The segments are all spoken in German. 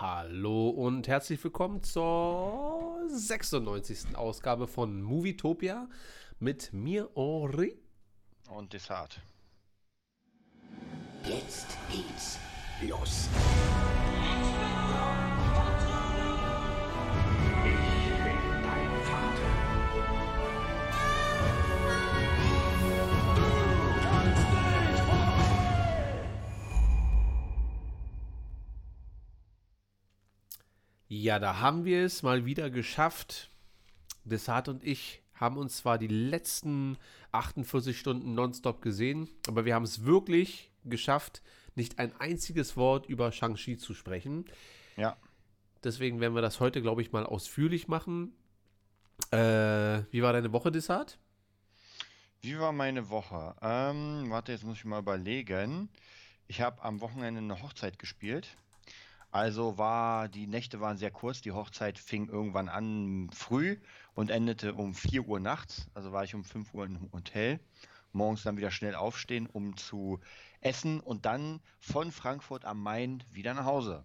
Hallo und herzlich willkommen zur 96. Ausgabe von Movietopia mit mir, Henri. Und Desart. Jetzt geht's los. Ja, da haben wir es mal wieder geschafft. Desart und ich haben uns zwar die letzten 48 Stunden nonstop gesehen, aber wir haben es wirklich geschafft, nicht ein einziges Wort über Shang-Chi zu sprechen. Ja. Deswegen werden wir das heute, glaube ich, mal ausführlich machen. Äh, wie war deine Woche, Desart? Wie war meine Woche? Ähm, warte, jetzt muss ich mal überlegen. Ich habe am Wochenende eine Hochzeit gespielt. Also war, die Nächte waren sehr kurz. Die Hochzeit fing irgendwann an früh und endete um 4 Uhr nachts. Also war ich um 5 Uhr im Hotel. Morgens dann wieder schnell aufstehen, um zu essen und dann von Frankfurt am Main wieder nach Hause.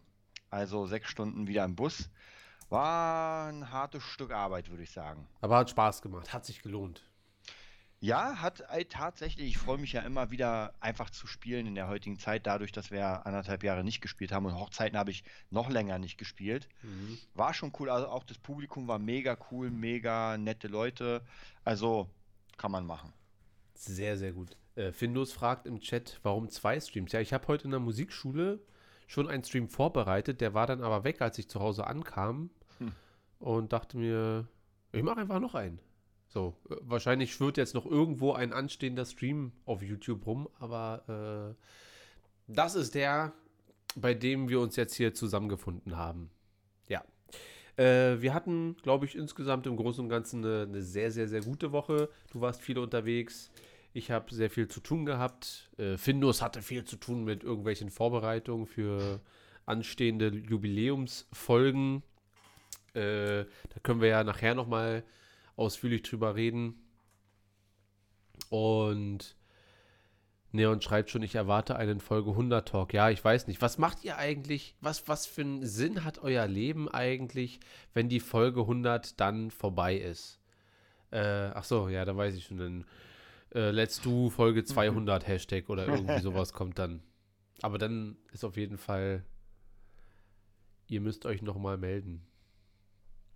Also sechs Stunden wieder im Bus. War ein hartes Stück Arbeit, würde ich sagen. Aber hat Spaß gemacht, hat sich gelohnt. Ja, hat äh, tatsächlich. Ich freue mich ja immer wieder einfach zu spielen in der heutigen Zeit, dadurch, dass wir anderthalb Jahre nicht gespielt haben und Hochzeiten habe ich noch länger nicht gespielt. War schon cool. Also auch das Publikum war mega cool, mega nette Leute. Also kann man machen. Sehr, sehr gut. Äh, Findus fragt im Chat, warum zwei Streams? Ja, ich habe heute in der Musikschule schon einen Stream vorbereitet, der war dann aber weg, als ich zu Hause ankam Hm. und dachte mir, ich mache einfach noch einen. So, äh, wahrscheinlich schwirrt jetzt noch irgendwo ein anstehender Stream auf YouTube rum, aber äh, das ist der, bei dem wir uns jetzt hier zusammengefunden haben. Ja. Äh, wir hatten, glaube ich, insgesamt im Großen und Ganzen eine, eine sehr, sehr, sehr gute Woche. Du warst viel unterwegs. Ich habe sehr viel zu tun gehabt. Äh, Findus hatte viel zu tun mit irgendwelchen Vorbereitungen für anstehende Jubiläumsfolgen. Äh, da können wir ja nachher nochmal ausführlich drüber reden. Und Neon schreibt schon, ich erwarte einen Folge 100 Talk. Ja, ich weiß nicht. Was macht ihr eigentlich? Was, was für einen Sinn hat euer Leben eigentlich, wenn die Folge 100 dann vorbei ist? Äh, ach so, ja, da weiß ich schon. Dann äh, Let's Do Folge 200 Hashtag oder irgendwie sowas kommt dann. Aber dann ist auf jeden Fall, ihr müsst euch nochmal melden.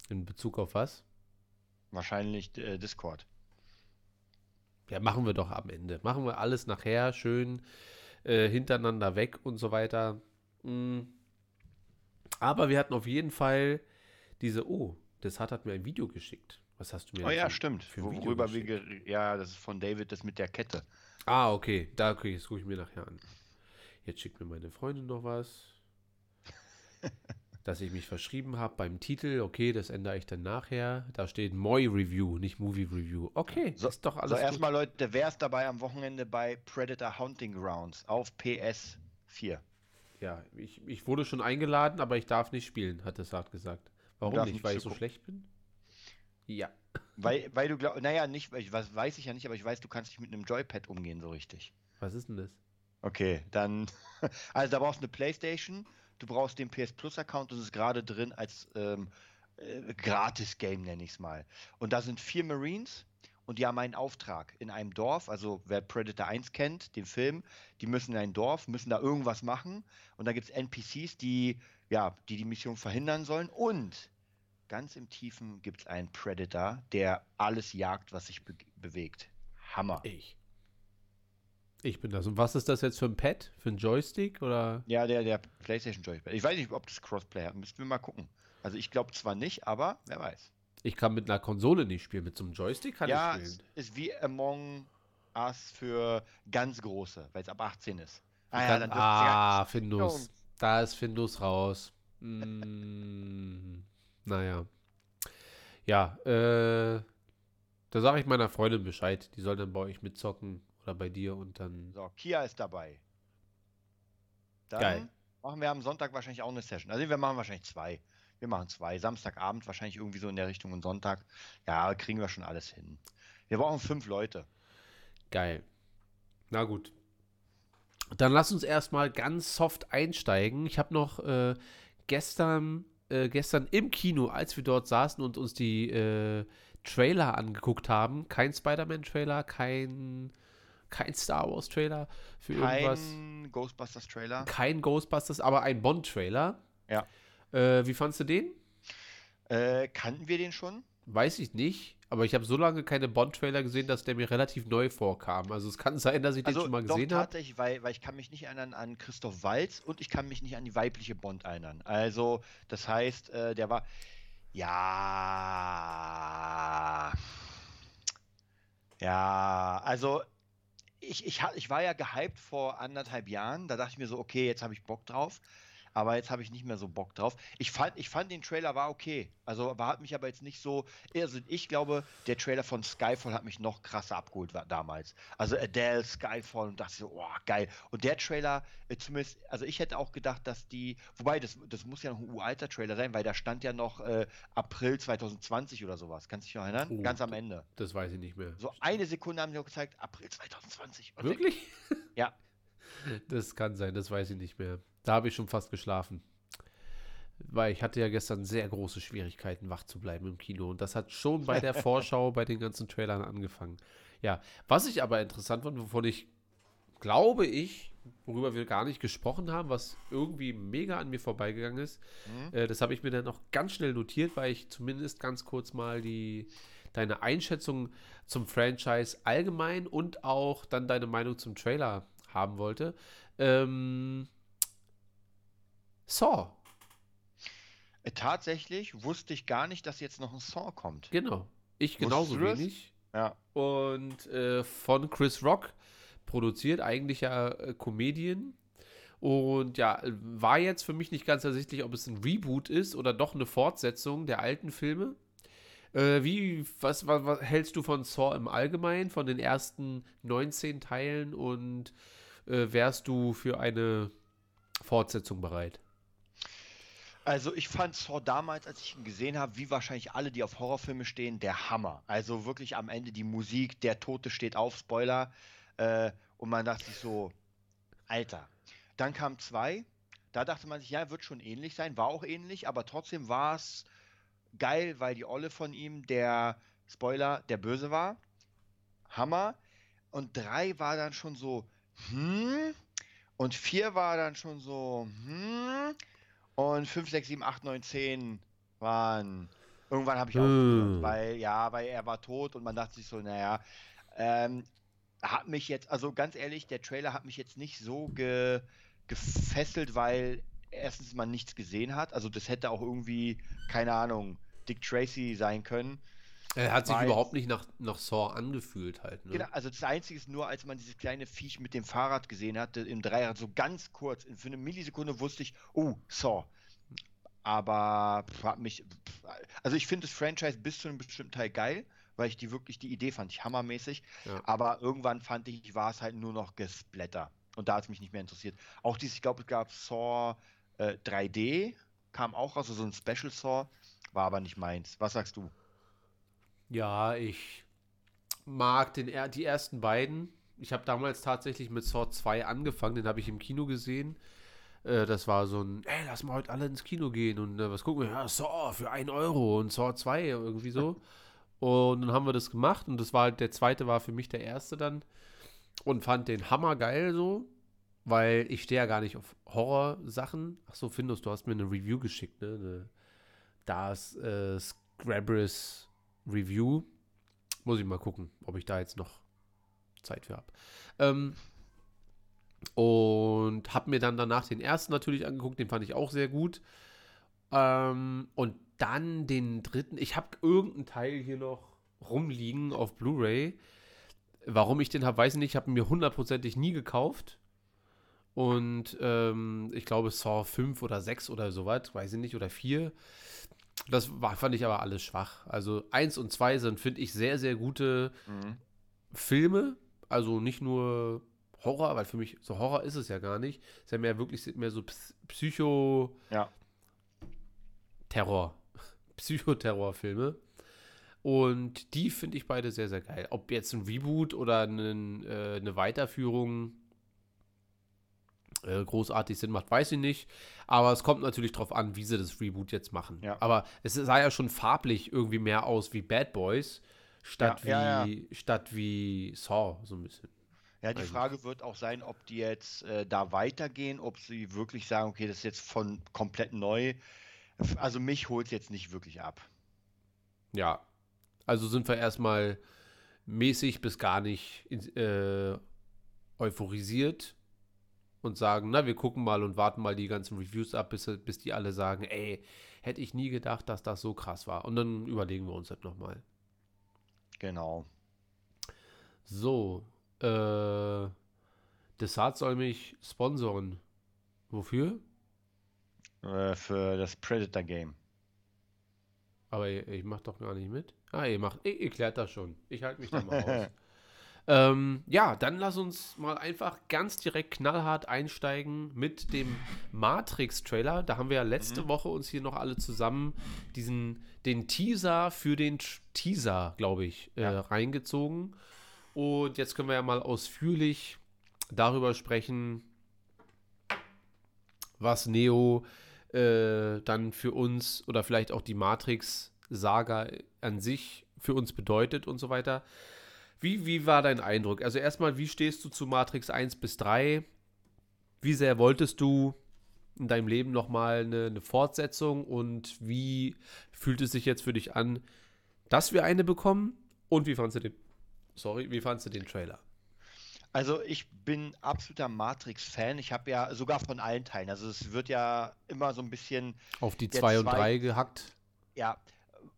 In Bezug auf was? Wahrscheinlich äh, Discord. Ja, machen wir doch am Ende. Machen wir alles nachher schön äh, hintereinander weg und so weiter. Mm. Aber wir hatten auf jeden Fall diese, oh, das hat, hat mir ein Video geschickt. Was hast du mir Oh ja, stimmt. für Video Worüber wir geschickt? ger- ja, das ist von David, das mit der Kette. Ah, okay. Da okay, das gucke ich mir nachher an. Jetzt schickt mir meine Freundin noch was. dass ich mich verschrieben habe beim Titel. Okay, das ändere ich dann nachher. Da steht Moi Review, nicht Movie Review. Okay, So, ist doch alles so erstmal Leute, wer ist dabei am Wochenende bei Predator Hunting Grounds auf PS4? Ja, ich, ich wurde schon eingeladen, aber ich darf nicht spielen, hat es Saat gesagt. Warum nicht? Weil ich so schlecht bin? Ja. Weil, weil du glaubst, naja, nicht, weil ich- was weiß ich ja nicht, aber ich weiß, du kannst nicht mit einem Joypad umgehen so richtig. Was ist denn das? Okay, dann, also da brauchst du eine Playstation, du brauchst den PS Plus Account, das ist gerade drin als ähm, äh, Gratis-Game, nenne ich es mal. Und da sind vier Marines und die haben einen Auftrag in einem Dorf, also wer Predator 1 kennt, den Film, die müssen in ein Dorf, müssen da irgendwas machen und da gibt es NPCs, die, ja, die die Mission verhindern sollen und ganz im Tiefen gibt es einen Predator, der alles jagt, was sich be bewegt. Hammer. Ich. Ich bin das. Und was ist das jetzt für ein Pad? Für ein Joystick? Oder? Ja, der, der PlayStation Joypad. Ich weiß nicht, ob das Crossplay hat. Müssten wir mal gucken. Also ich glaube zwar nicht, aber wer weiß. Ich kann mit einer Konsole nicht spielen. Mit so einem Joystick kann ja, ich spielen. ist wie Among Us für ganz große, weil es ab 18 ist. Ah, ja, dann ah ja- Findus. Da ist Findus raus. Mm, naja. Ja, äh, da sage ich meiner Freundin Bescheid. Die soll dann bei euch mitzocken oder bei dir und dann. So, Kia ist dabei. Dann Geil. machen wir am Sonntag wahrscheinlich auch eine Session. Also wir machen wahrscheinlich zwei. Wir machen zwei. Samstagabend wahrscheinlich irgendwie so in der Richtung und Sonntag. Ja, kriegen wir schon alles hin. Wir brauchen fünf Leute. Geil. Na gut. Dann lass uns erstmal ganz soft einsteigen. Ich habe noch äh, gestern, äh, gestern im Kino, als wir dort saßen und uns die äh, Trailer angeguckt haben, kein Spider-Man-Trailer, kein, kein Star Wars-Trailer für irgendwas. Kein Ghostbusters-Trailer. Kein Ghostbusters, aber ein Bond-Trailer. Ja. Äh, wie fandst du den? Äh, kannten wir den schon? Weiß ich nicht. Aber ich habe so lange keine Bond-Trailer gesehen, dass der mir relativ neu vorkam. Also es kann sein, dass ich den schon mal doch, gesehen habe. tatsächlich, weil, weil ich kann mich nicht erinnern an Christoph Walz und ich kann mich nicht an die weibliche Bond erinnern. Also, das heißt, äh, der war. Ja. Ja, also ich, ich, ich war ja gehypt vor anderthalb Jahren. Da dachte ich mir so, okay, jetzt habe ich Bock drauf. Aber jetzt habe ich nicht mehr so Bock drauf. Ich fand, ich fand den Trailer war okay. Also war, hat mich aber jetzt nicht so. Also ich glaube, der Trailer von Skyfall hat mich noch krasser abgeholt war, damals. Also Adele, Skyfall und das so, oh, geil. Und der Trailer, äh, zumindest, also ich hätte auch gedacht, dass die. Wobei, das, das muss ja noch ein uralter Trailer sein, weil da stand ja noch äh, April 2020 oder sowas. Kannst du dich noch erinnern? Oh, Ganz am Ende. Das weiß ich nicht mehr. So eine Sekunde haben die noch gezeigt, April 2020. Und Wirklich? Ja. Das kann sein, das weiß ich nicht mehr. Da habe ich schon fast geschlafen. Weil ich hatte ja gestern sehr große Schwierigkeiten, wach zu bleiben im Kino. Und das hat schon bei der Vorschau, bei den ganzen Trailern angefangen. Ja, was ich aber interessant fand, wovon ich, glaube ich, worüber wir gar nicht gesprochen haben, was irgendwie mega an mir vorbeigegangen ist, Mhm. äh, das habe ich mir dann noch ganz schnell notiert, weil ich zumindest ganz kurz mal die, deine Einschätzung zum Franchise allgemein und auch dann deine Meinung zum Trailer haben wollte. Ähm, Saw, Äh, Tatsächlich wusste ich gar nicht, dass jetzt noch ein Song kommt. genau. Ich genauso wenig. Ja. Und äh, von Chris Rock produziert, eigentlich ja äh, Comedian. Und ja, war jetzt für mich nicht ganz ersichtlich, ob es ein Reboot ist oder doch eine Fortsetzung der alten Filme. Äh, wie, was, was, was hältst du von Saw im Allgemeinen, von den ersten 19 Teilen und äh, wärst du für eine Fortsetzung bereit? Also ich fand Saw damals, als ich ihn gesehen habe, wie wahrscheinlich alle, die auf Horrorfilme stehen, der Hammer. Also wirklich am Ende die Musik, der Tote steht auf, Spoiler. Äh, und man dachte sich so, Alter. Dann kam zwei. Da dachte man sich, ja, wird schon ähnlich sein. War auch ähnlich, aber trotzdem war es geil, weil die Olle von ihm, der Spoiler, der Böse war. Hammer. Und drei war dann schon so, hm. Und vier war dann schon so, hm. Und 5, 6, 7, 8, 9, 10 waren. Irgendwann habe ich Hm. aufgehört, weil, ja, weil er war tot und man dachte sich so, naja, ähm, hat mich jetzt, also ganz ehrlich, der Trailer hat mich jetzt nicht so ge, gefesselt, weil erstens man nichts gesehen hat. Also das hätte auch irgendwie, keine Ahnung, Dick Tracy sein können. Er hat sich überhaupt nicht nach, nach Saw angefühlt halt. Ne? Genau, also das Einzige ist nur, als man dieses kleine Viech mit dem Fahrrad gesehen hatte, im Dreirad, so ganz kurz, für eine Millisekunde wusste ich, oh, Saw. Aber hat mich, also ich finde das Franchise bis zu einem bestimmten Teil geil, weil ich die wirklich, die Idee fand ich hammermäßig. Ja. Aber irgendwann fand ich, war es halt nur noch Gesplatter. Und da hat es mich nicht mehr interessiert. Auch dieses, ich glaube, es gab Saw äh, 3D, kam auch raus, also so ein Special Saw, war aber nicht meins. Was sagst du? Ja, ich mag den, die ersten beiden. Ich habe damals tatsächlich mit Saw 2 angefangen, den habe ich im Kino gesehen. Äh, das war so ein, ey, lass mal heute alle ins Kino gehen und äh, was gucken wir? Ja, Saw für 1 Euro und Saw 2 irgendwie so. Und dann haben wir das gemacht und das war halt, der zweite war für mich der erste dann und fand den Hammer geil so, weil ich stehe ja gar nicht auf Horror-Sachen. Ach so, Findus, du hast mir eine Review geschickt, ne? Eine, das äh, Scrabris Review. Muss ich mal gucken, ob ich da jetzt noch Zeit für habe. Ähm, und habe mir dann danach den ersten natürlich angeguckt, den fand ich auch sehr gut. Ähm, und dann den dritten. Ich habe irgendeinen Teil hier noch rumliegen auf Blu-ray. Warum ich den habe, weiß ich nicht. Ich habe mir hundertprozentig nie gekauft. Und ähm, ich glaube, Saw 5 oder 6 oder sowas, weiß ich nicht, oder 4. Das war, fand ich aber alles schwach. Also 1 und 2 sind, finde ich, sehr, sehr gute Filme. Also nicht nur Horror, weil für mich so Horror ist es ja gar nicht. Ist ja mehr wirklich mehr so Ps- Psycho. Ja. Terror. Psychoterrorfilme. Und die finde ich beide sehr, sehr geil. Ob jetzt ein Reboot oder einen, äh, eine Weiterführung, äh, großartig Sinn macht, weiß ich nicht. Aber es kommt natürlich drauf an, wie sie das Reboot jetzt machen. Ja. Aber es sah ja schon farblich irgendwie mehr aus wie Bad Boys, statt, Ja, wie, statt wie Saw, so ein bisschen. Ja, die Eigentlich. Frage wird auch sein, ob die jetzt äh, da weitergehen, ob sie wirklich sagen, okay, das ist jetzt von komplett neu. Also mich holt es jetzt nicht wirklich ab. Ja. Also sind wir erstmal mäßig bis gar nicht äh, euphorisiert und sagen, na, wir gucken mal und warten mal die ganzen Reviews ab, bis, bis die alle sagen, ey, hätte ich nie gedacht, dass das so krass war. Und dann überlegen wir uns das nochmal. Genau. So, äh, Desart soll mich sponsoren. Wofür? Äh, für das Predator Game. Aber ich, ich mach doch gar nicht mit. Ah, ihr macht, ihr, ihr klärt das schon. Ich halte mich da mal raus. Ähm, ja, dann lass uns mal einfach ganz direkt knallhart einsteigen mit dem Matrix-Trailer. Da haben wir ja letzte Woche uns hier noch alle zusammen diesen, den Teaser für den Teaser, glaube ich, äh, Ja. reingezogen. Und jetzt können wir ja mal ausführlich darüber sprechen, was Neo äh, dann für uns oder vielleicht auch die Matrix-Saga an sich für uns bedeutet und so weiter. Wie, wie war dein Eindruck? Also erstmal, wie stehst du zu Matrix 1 bis 3? Wie sehr wolltest du in deinem Leben nochmal eine, eine Fortsetzung und wie fühlt es sich jetzt für dich an, dass wir eine bekommen? Und wie fandst du den, sorry, wie fandst du den Trailer? Also ich bin absoluter Matrix-Fan. Ich habe ja sogar von allen Teilen. Also es wird ja immer so ein bisschen, Auf die Der 2 und zwei- 3 gehackt? ja.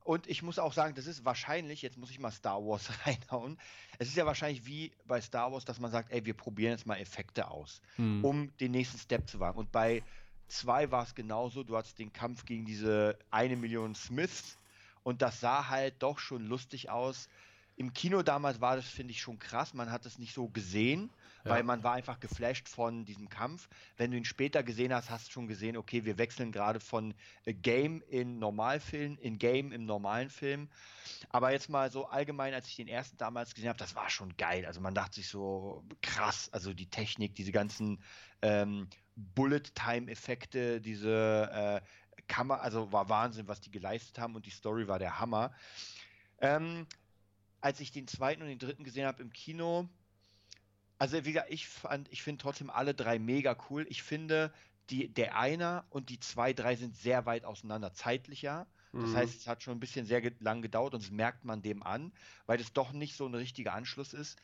Und ich muss auch sagen, das ist wahrscheinlich, jetzt muss ich mal Star Wars reinhauen. Es ist ja wahrscheinlich wie bei Star Wars, dass man sagt, ey, wir probieren jetzt mal Effekte aus, Hm. um den nächsten Step zu wagen. Und bei 2 war es genauso. Du hattest den Kampf gegen diese eine Million Smiths und das sah halt doch schon lustig aus. Im Kino damals war das, finde ich, schon krass. Man hat es nicht so gesehen, Weil man war einfach geflasht von diesem Kampf. Wenn du ihn später gesehen hast, hast du schon gesehen, okay, wir wechseln gerade von äh, Game in Normalfilm, in Game im normalen Film. Aber jetzt mal so allgemein, als ich den ersten damals gesehen habe, das war schon geil. Also man dachte sich so, krass, also die Technik, diese ganzen ähm, Bullet-Time-Effekte, diese äh, Kammer, also war Wahnsinn, was die geleistet haben und die Story war der Hammer. Ähm, als ich den zweiten und den dritten gesehen habe im Kino, also wie gesagt, ich fand, ich finde trotzdem alle drei mega cool. Ich finde, die, der Einer und die zwei, drei sind sehr weit auseinander, zeitlich ja. Das Mhm. heißt, es hat schon ein bisschen sehr ge lang gedauert und das merkt man dem an, weil das doch nicht so ein richtiger Anschluss ist.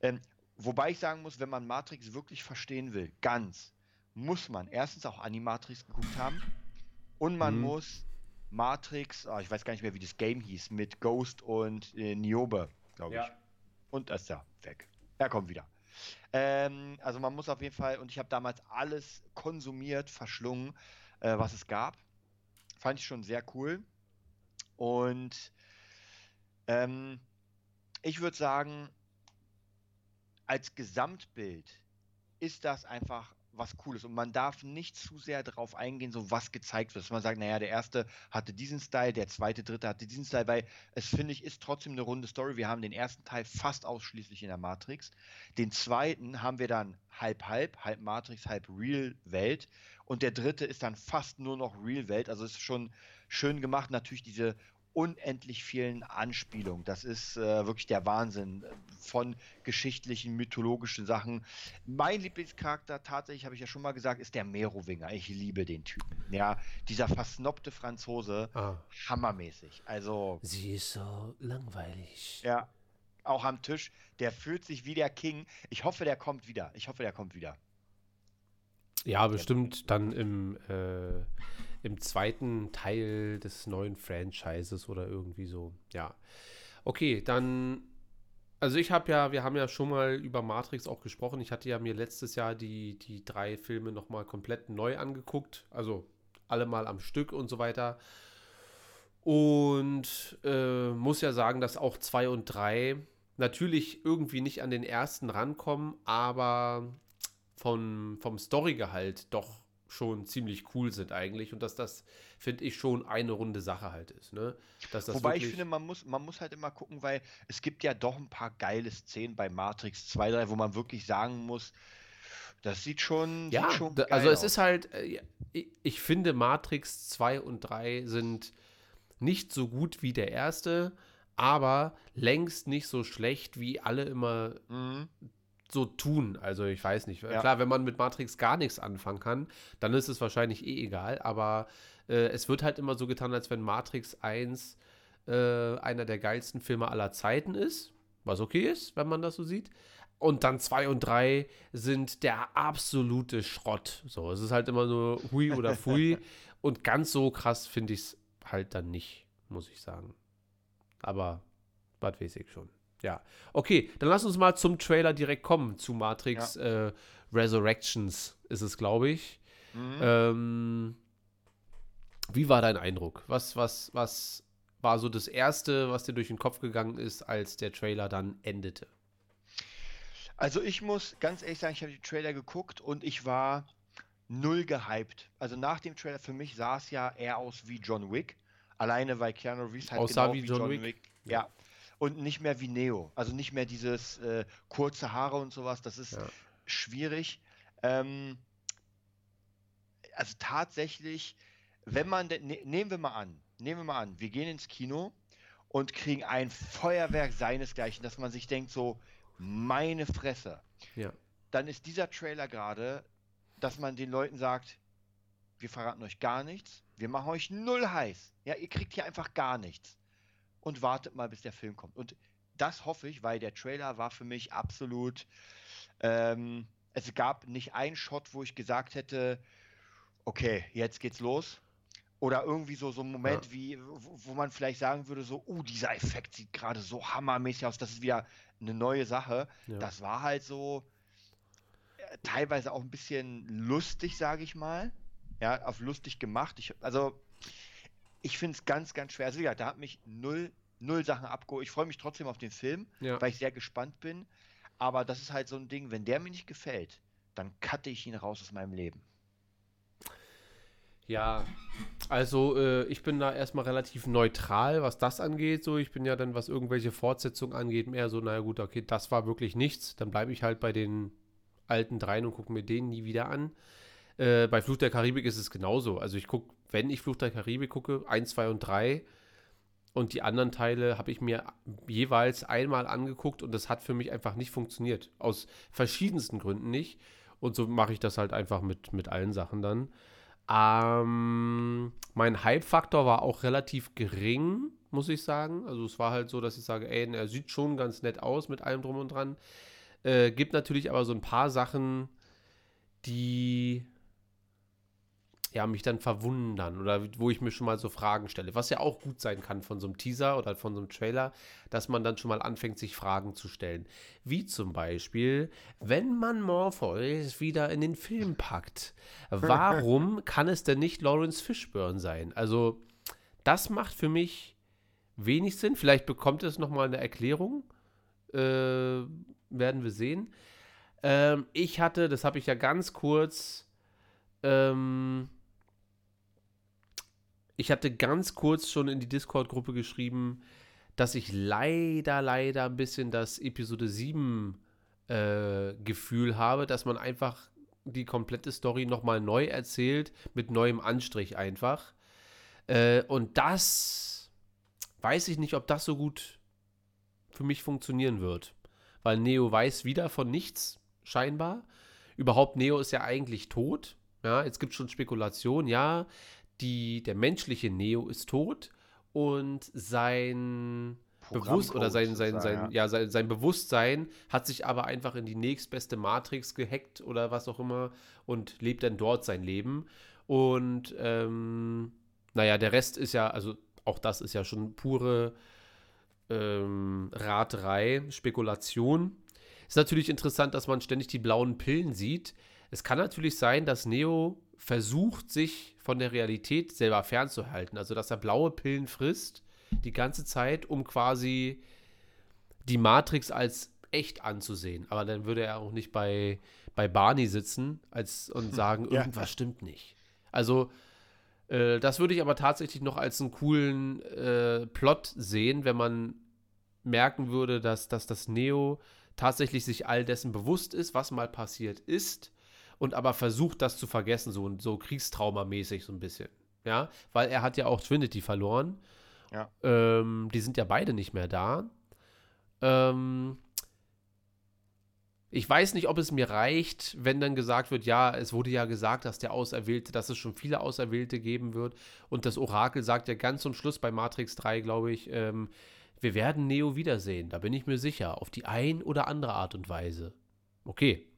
Ähm, wobei ich sagen muss, wenn man Matrix wirklich verstehen will, ganz, muss man erstens auch Animatrix geguckt haben und man Mhm. muss Matrix, ah, ich weiß gar nicht mehr, wie das Game hieß, mit Ghost und äh, Niobe, glaube ich. Ja. Und da ist er weg. Er kommt wieder. Ähm, also man muss auf jeden Fall, und ich habe damals alles konsumiert, verschlungen, äh, was es gab. Fand ich schon sehr cool. Und ähm, ich würde sagen, als Gesamtbild ist das einfach was Cooles. Und man darf nicht zu sehr darauf eingehen, so was gezeigt wird. Dass man sagt, naja, der erste hatte diesen Style, der zweite, dritte hatte diesen Style, weil es, finde ich, ist trotzdem eine runde Story. Wir haben den ersten Teil fast ausschließlich in der Matrix. Den zweiten haben wir dann halb, halb, halb Matrix, halb Real-Welt. Und der dritte ist dann fast nur noch Real-Welt. Also es ist schon schön gemacht. Natürlich diese unendlich vielen Anspielungen. Das ist äh, wirklich der Wahnsinn äh, von geschichtlichen, mythologischen Sachen. Mein Lieblingscharakter, tatsächlich, habe ich ja schon mal gesagt, ist der Merowinger. Ich liebe den Typen. Ja, dieser versnobte Franzose, Ah. hammermäßig. Also, Sie ist so langweilig. ja, auch am Tisch, der fühlt sich wie der King. Ich hoffe, der kommt wieder. Ich hoffe, der kommt wieder. Ja, bestimmt dann im, äh, im zweiten Teil des neuen Franchises oder irgendwie so. Ja. Okay, dann. Also ich habe ja, wir haben ja schon mal über Matrix auch gesprochen. Ich hatte ja mir letztes Jahr die, die drei Filme nochmal komplett neu angeguckt. Also alle mal am Stück und so weiter. Und äh, muss ja sagen, dass auch zwei und drei natürlich irgendwie nicht an den ersten rankommen, aber von, vom Storygehalt doch schon ziemlich cool sind eigentlich und dass das, finde ich, schon eine runde Sache halt ist. Ne? Dass das Wobei ich finde, man muss, man muss halt immer gucken, weil es gibt ja doch ein paar geile Szenen bei Matrix 2, 3, wo man wirklich sagen muss, Das sieht schon, Ja, sieht schon da- also es aus. ist halt, äh, ich, ich finde Matrix 2 und 3 sind nicht so gut wie der erste, aber längst nicht so schlecht, wie alle immer Mhm. So tun. Also ich weiß nicht. Ja. Klar, wenn man mit Matrix gar nichts anfangen kann, dann ist es wahrscheinlich eh egal, aber äh, es wird halt immer so getan, als wenn Matrix 1 äh, einer der geilsten Filme aller Zeiten ist, was okay ist, wenn man das so sieht. Und dann 2 und 3 sind der absolute Schrott. So, es ist halt immer nur hui oder fui. und ganz so krass finde ich es halt dann nicht, muss ich sagen. Aber was weiß ich schon. Ja. Okay, dann lass uns mal zum Trailer direkt kommen, zu Matrix äh, Resurrections ist es, glaube ich. Mhm. Ähm, wie war dein Eindruck? Was, was, was war so das Erste, was dir durch den Kopf gegangen ist, als der Trailer dann endete? Also ich muss ganz ehrlich sagen, ich habe die Trailer geguckt und ich war null gehypt. Also nach dem Trailer für mich sah es ja eher aus wie John Wick. Alleine weil Keanu Reeves halt Aussah genau wie John Wick? Ja. Und nicht mehr wie Neo. Also nicht mehr dieses äh, kurze Haare und sowas. Das ist Ja. schwierig. Ähm, also tatsächlich, wenn man, ne, nehmen wir mal an, nehmen wir mal an, wir gehen ins Kino und kriegen ein Feuerwerk seinesgleichen, dass man sich denkt so, meine Fresse. Ja. Dann ist dieser Trailer gerade, dass man den Leuten sagt, wir verraten euch gar nichts, wir machen euch null heiß. Ja, ihr kriegt hier einfach gar nichts. Und wartet mal, bis der Film kommt. Und das hoffe ich, weil der Trailer war für mich absolut. Ähm, es gab nicht einen Shot, wo ich gesagt hätte, okay, jetzt geht's los. Oder irgendwie so, so ein Moment, Ja. wie, wo, wo man vielleicht sagen würde, so, uh, dieser Effekt sieht gerade so hammermäßig aus, das ist wieder eine neue Sache. Ja. Das war halt so äh, teilweise auch ein bisschen lustig, sage ich mal. Ja, auf lustig gemacht. Ich, also, ich finde es ganz, ganz schwer. Also, ja, da hat mich null, null Sachen abgeholt. Ich freue mich trotzdem auf den Film, Ja. weil ich sehr gespannt bin. Aber das ist halt so ein Ding, wenn der mir nicht gefällt, dann cutte ich ihn raus aus meinem Leben. Ja, also äh, ich bin da erstmal relativ neutral, was das angeht. So, ich bin ja dann, was irgendwelche Fortsetzungen angeht, mehr so, naja gut, okay, das war wirklich nichts. Dann bleibe ich halt bei den alten dreien und gucke mir den nie wieder an. Äh, bei Fluch der Karibik ist es genauso. Also ich gucke, wenn ich Fluch der Karibik gucke, 1, 2 und 3 und die anderen Teile habe ich mir jeweils einmal angeguckt und das hat für mich einfach nicht funktioniert. Aus verschiedensten Gründen nicht. Und so mache ich das halt einfach mit, mit allen Sachen dann. Ähm, mein Hype-Faktor war auch relativ gering, muss ich sagen. Also es war halt so, dass ich sage, ey, er sieht schon ganz nett aus mit allem drum und dran. Äh, gibt natürlich aber so ein paar Sachen, die ja, mich dann verwundern oder wo ich mir schon mal so Fragen stelle. Was ja auch gut sein kann von so einem Teaser oder von so einem Trailer, dass man dann schon mal anfängt, sich Fragen zu stellen. Wie zum Beispiel, wenn man Morpheus wieder in den Film packt, warum kann es denn nicht Lawrence Fishburne sein? Also, das macht für mich wenig Sinn. Vielleicht bekommt es nochmal eine Erklärung. Äh, werden wir sehen. Ähm, ich hatte, das habe ich ja ganz kurz, ähm, ich hatte ganz kurz schon in die Discord-Gruppe geschrieben, dass ich leider, leider ein bisschen das Episode 7 äh, Gefühl habe, dass man einfach die komplette Story nochmal neu erzählt, mit neuem Anstrich einfach. Äh, und das weiß ich nicht, ob das so gut für mich funktionieren wird. Weil Neo weiß wieder von nichts, scheinbar. Überhaupt, Neo ist ja eigentlich tot. Ja, jetzt gibt es schon Spekulationen, ja, die, der menschliche Neo ist tot und sein Bewusst oder sein, sein, sein, ja, sein, sein Bewusstsein hat sich aber einfach in die nächstbeste Matrix gehackt oder was auch immer und lebt dann dort sein Leben. Und ähm, naja, der Rest ist ja, also auch das ist ja schon pure ähm, Raterei, Spekulation. Ist natürlich interessant, dass man ständig die blauen Pillen sieht. Es kann natürlich sein, dass Neo versucht, sich von der Realität selber fernzuhalten. Also, dass er blaue Pillen frisst die ganze Zeit, um quasi die Matrix als echt anzusehen. Aber dann würde er auch nicht bei, bei Barney sitzen als, und sagen, Ja. irgendwas stimmt nicht. Also, äh, das würde ich aber tatsächlich noch als einen coolen äh, Plot sehen, wenn man merken würde, dass, dass das Neo tatsächlich sich all dessen bewusst ist, was mal passiert ist und aber versucht, das zu vergessen, so, so Kriegstraumamäßig so ein bisschen. Ja, weil er hat ja auch Trinity verloren. Ja. Ähm, die sind ja beide nicht mehr da. Ähm, ich weiß nicht, ob es mir reicht, wenn dann gesagt wird, ja, es wurde ja gesagt, dass der Auserwählte, dass es schon viele Auserwählte geben wird. Und das Orakel sagt ja ganz zum Schluss bei Matrix 3, glaube ich, ähm, wir werden Neo wiedersehen, da bin ich mir sicher, auf die ein oder andere Art und Weise. Okay.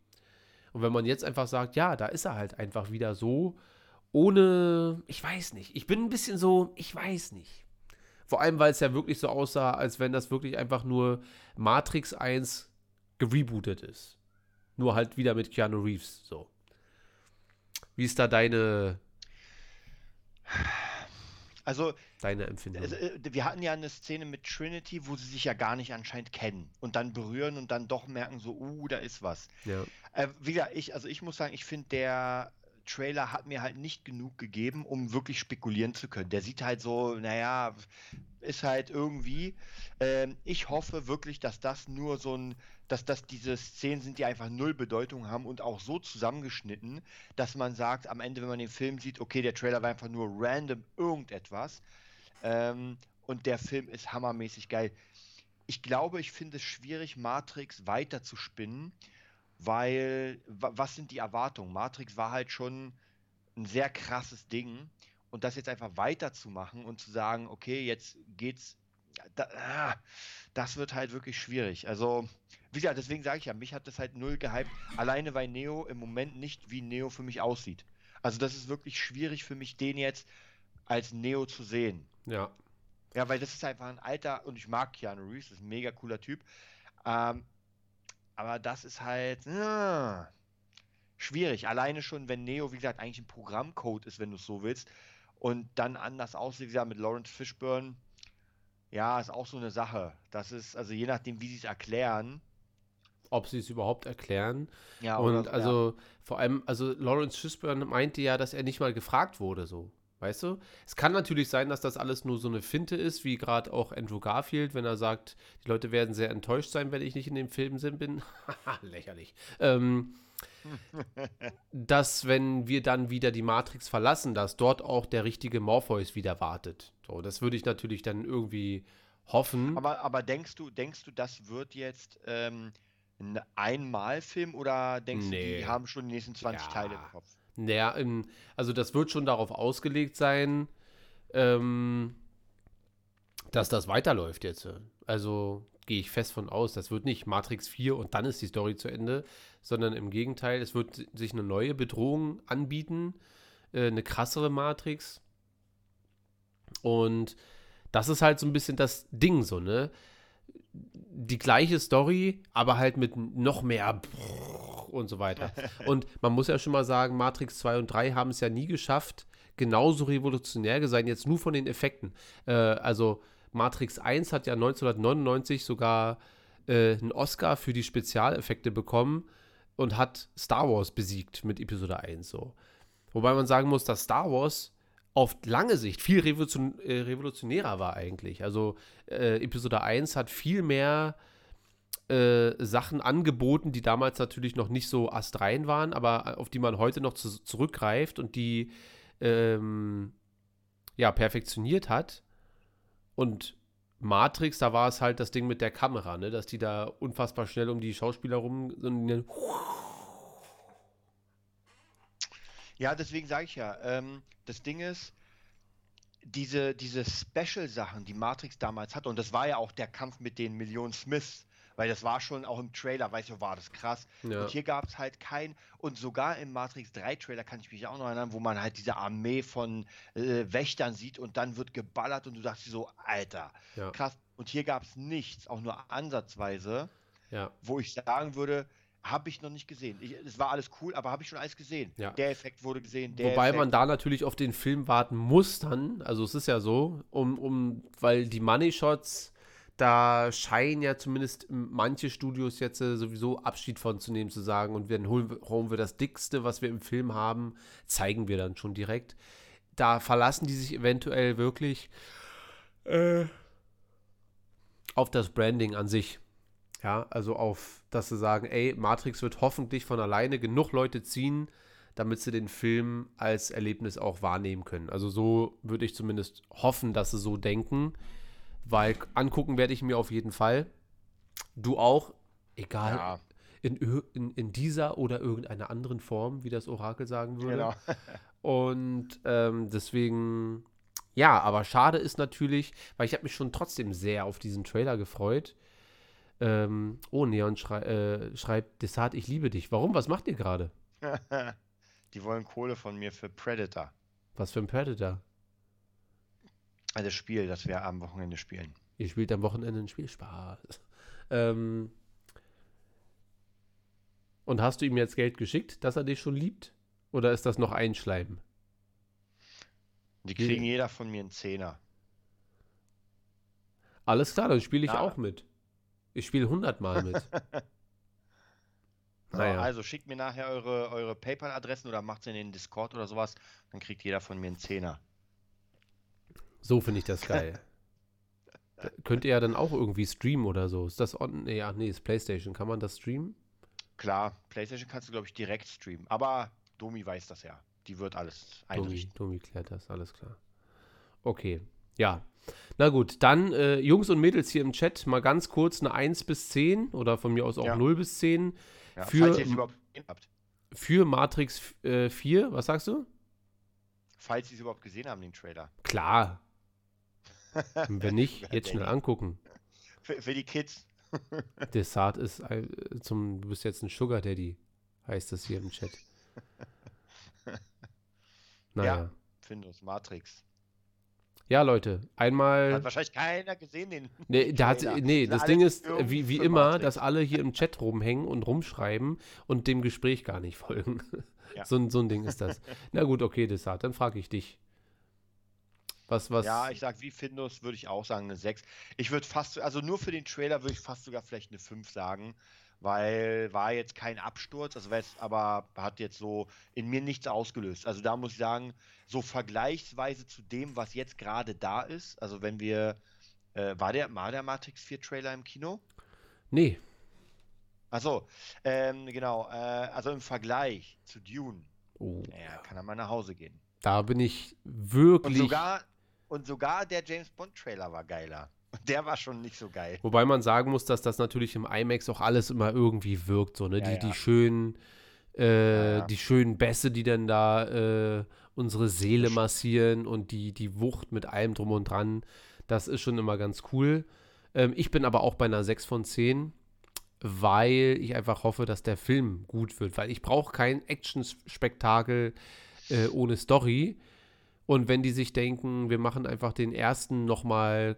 Und wenn man jetzt einfach sagt, ja, da ist er halt einfach wieder so, ohne, ich weiß nicht, ich bin ein bisschen so, ich weiß nicht. Vor allem, weil es ja wirklich so aussah, als wenn das wirklich einfach nur Matrix 1 gerebootet ist. Nur halt wieder mit Keanu Reeves, so. Wie ist da deine, Also, deine Empfindung? Also, äh, wir hatten ja eine Szene mit Trinity, wo sie sich ja gar nicht anscheinend kennen und dann berühren und dann doch merken so, uh, da ist was. ja. Äh, wie gesagt, ich, also ich muss sagen, ich finde, der Trailer hat mir halt nicht genug gegeben, um wirklich spekulieren zu können. Der sieht halt so, naja, ist halt irgendwie. Ähm, ich hoffe wirklich, dass das nur so ein, dass das diese Szenen sind, die einfach null Bedeutung haben und auch so zusammengeschnitten, dass man sagt, am Ende, wenn man den Film sieht, okay, der Trailer war einfach nur random irgendetwas. Ähm, und der Film ist hammermäßig geil. Ich glaube, ich finde es schwierig, Matrix weiter zu spinnen, weil wa- was sind die Erwartungen? Matrix war halt schon ein sehr krasses Ding und das jetzt einfach weiterzumachen und zu sagen, okay, jetzt geht's, da, ah, das wird halt wirklich schwierig. Also, wie gesagt, deswegen sage ich ja, mich hat das halt null gehypt, alleine weil Neo im Moment nicht wie Neo für mich aussieht. Also, das ist wirklich schwierig für mich, den jetzt als Neo zu sehen. Ja. Ja, weil das ist einfach ein alter, und ich mag Keanu Reeves, ist ein mega cooler Typ. Ähm, aber das ist halt äh, schwierig. Alleine schon, wenn Neo, wie gesagt, eigentlich ein Programmcode ist, wenn du es so willst, und dann anders aussieht, wie gesagt, mit Lawrence Fishburne, ja, ist auch so eine Sache. Das ist, also je nachdem, wie sie es erklären, Ob sie es überhaupt erklären. ja, Und so, also vor allem, also Lawrence Fishburne meinte ja, dass er nicht mal gefragt wurde, so. Weißt du? Es kann natürlich sein, dass das alles nur so eine Finte ist, wie gerade auch Andrew Garfield, wenn er sagt, die Leute werden sehr enttäuscht sein, wenn ich nicht in dem Film bin. Haha, Lächerlich. Ähm, dass, wenn wir dann wieder die Matrix verlassen, dass dort auch der richtige Morpheus wieder wartet. So, das würde ich natürlich dann irgendwie hoffen. Aber, aber denkst du, denkst du, das wird jetzt ähm, ein Einmalfilm oder denkst du, Nee. die haben schon die nächsten 20 Ja. Teile im Kopf? Naja, im, also das wird schon darauf ausgelegt sein, ähm, dass das weiterläuft jetzt. Also gehe ich fest von aus, das wird nicht Matrix 4 und dann ist die Story zu Ende, sondern im Gegenteil, es wird si- sich eine neue Bedrohung anbieten, äh, eine krassere Matrix. Und das ist halt so ein bisschen das Ding so, ne? Die gleiche Story, aber halt mit noch mehr und so weiter. Und man muss ja schon mal sagen, Matrix 2 und 3 haben es ja nie geschafft, genauso revolutionär zu sein, jetzt nur von den Effekten. Äh, also Matrix 1 hat ja 1999 sogar äh, einen Oscar für die Spezialeffekte bekommen und hat Star Wars besiegt mit Episode 1 so. Wobei man sagen muss, dass Star Wars auf lange Sicht viel revolution äh, revolutionärer war eigentlich. Also äh, Episode 1 hat viel mehr äh, Sachen angeboten, die damals natürlich noch nicht so astrein waren, aber auf die man heute noch zu, zurückgreift und die ähm, ja perfektioniert hat. Und Matrix, da war es halt das Ding mit der Kamera, ne, dass die da unfassbar schnell um die Schauspieler rum und Ja, deswegen sage ich ja, ähm, das Ding ist, diese, diese Special-Sachen, die Matrix damals hatte, und das war ja auch der Kampf mit den Millionen Smiths, weil das war schon auch im Trailer, weißt du, war das krass. Ja. Und hier gab es halt kein, und sogar im Matrix 3 Trailer kann ich mich auch noch erinnern, wo man halt diese Armee von äh, Wächtern sieht und dann wird geballert und du sagst so, Alter, Ja. krass. Und hier gab es nichts, auch nur ansatzweise, ja. wo ich sagen würde, habe ich noch nicht gesehen. Ich, es war alles cool, aber habe ich schon alles gesehen. Ja. Der Effekt wurde gesehen. Wobei Effekt, man da natürlich auf den Film warten muss dann, also es ist ja so, um, um, weil die Money Shots, da scheinen ja zumindest manche Studios jetzt äh, sowieso Abschied von zu nehmen, zu sagen, und dann holen wir, holen wir das Dickste, was wir im Film haben, zeigen wir dann schon direkt. Da verlassen die sich eventuell wirklich äh, auf das Branding an sich. Ja, also auf, dass sie sagen, ey, Matrix wird hoffentlich von alleine genug Leute ziehen, damit sie den Film als Erlebnis auch wahrnehmen können. Also so würde ich zumindest hoffen, dass sie so denken, weil angucken werde ich mir auf jeden Fall. Du auch, egal Ja, in, in, in dieser oder irgendeiner anderen Form, wie das Orakel sagen würde. genau. Und ähm, deswegen, ja, aber schade ist natürlich, weil ich habe mich schon trotzdem sehr auf diesen Trailer gefreut. Ähm, oh, Neon schrei äh, schreibt, Desart, ich liebe dich. Warum? Was macht ihr gerade? Die wollen Kohle von mir für Predator. Was für ein Predator? Also das Spiel, das wir am Wochenende spielen. Ihr spielt am Wochenende ein Spiel. Spaß. Ähm, und hast du ihm jetzt Geld geschickt, dass er dich schon liebt? Oder ist das noch einschleimen? Die kriegen jeder von mir einen Zehner. Alles klar, dann spiele ich Ja. auch mit. Ich spiele 100 Mal mit. Naja. Also schickt mir nachher eure, eure PayPal-Adressen oder macht es in den Discord oder sowas. Dann kriegt jeder von mir einen Zehner. So finde ich das geil. Da Könnt ihr ja dann auch irgendwie streamen oder so. Ist das on? Nee, ach nee, ist PlayStation. Kann man das streamen? Klar, PlayStation kannst du, glaube ich, direkt streamen. Aber Domi weiß das ja. Die wird alles Domi, einrichten. Domi klärt das, alles klar. Okay, ja. Na gut, dann äh, Jungs und Mädels hier im Chat mal ganz kurz eine 1 bis 10 oder von mir aus auch Ja. 0 bis 10 Ja, für- für Matrix äh, 4. Was sagst du? Falls sie es überhaupt gesehen haben, den Trailer. Klar. Wenn nicht, Ja, jetzt schnell angucken. Für, für die Kids. Desart ist ein, zum, du bist jetzt ein Sugar Daddy, heißt das hier im Chat. Naja. Findus, Matrix. Ja, Leute, einmal. Hat wahrscheinlich keiner gesehen, den. Nee, da hat, nee das Ding ist, wie, wie immer, dass alle hier im Chat rumhängen und rumschreiben und dem Gespräch gar nicht folgen. Ja. So, ein- so ein Ding ist das. Na gut, okay, Desart, dann frage ich dich. Was, was. Ja, ich sag, wie Findus würde ich auch sagen, eine 6. Ich würde fast, also nur für den Trailer würde ich fast sogar vielleicht eine 5 sagen, weil war jetzt kein Absturz, also jetzt, aber hat jetzt so in mir nichts ausgelöst. Also da muss ich sagen, so vergleichsweise zu dem, was jetzt gerade da ist, also wenn wir, äh, war der, war der Matrix 4 Trailer im Kino? nee, Achso, ähm, genau, äh, also im Vergleich zu Dune, oh, ja, kann er mal nach Hause gehen. da bin ich Und wirklich. sogar, und sogar der James Bond Trailer war geiler. Der war schon nicht so geil. Wobei man sagen muss, dass das natürlich im IMAX auch alles immer irgendwie wirkt, so, ne? Ja, die, ja. die schönen, äh, ja. die schönen Bässe, die dann da äh, unsere Seele massieren und die, die Wucht mit allem drum und dran, das ist schon immer ganz cool. Ähm, ich bin aber auch bei einer 6 von 10, weil ich einfach hoffe, dass der Film gut wird, weil ich brauche kein Action-Spektakel äh, ohne Story. Und wenn die sich denken, wir machen einfach den ersten nochmal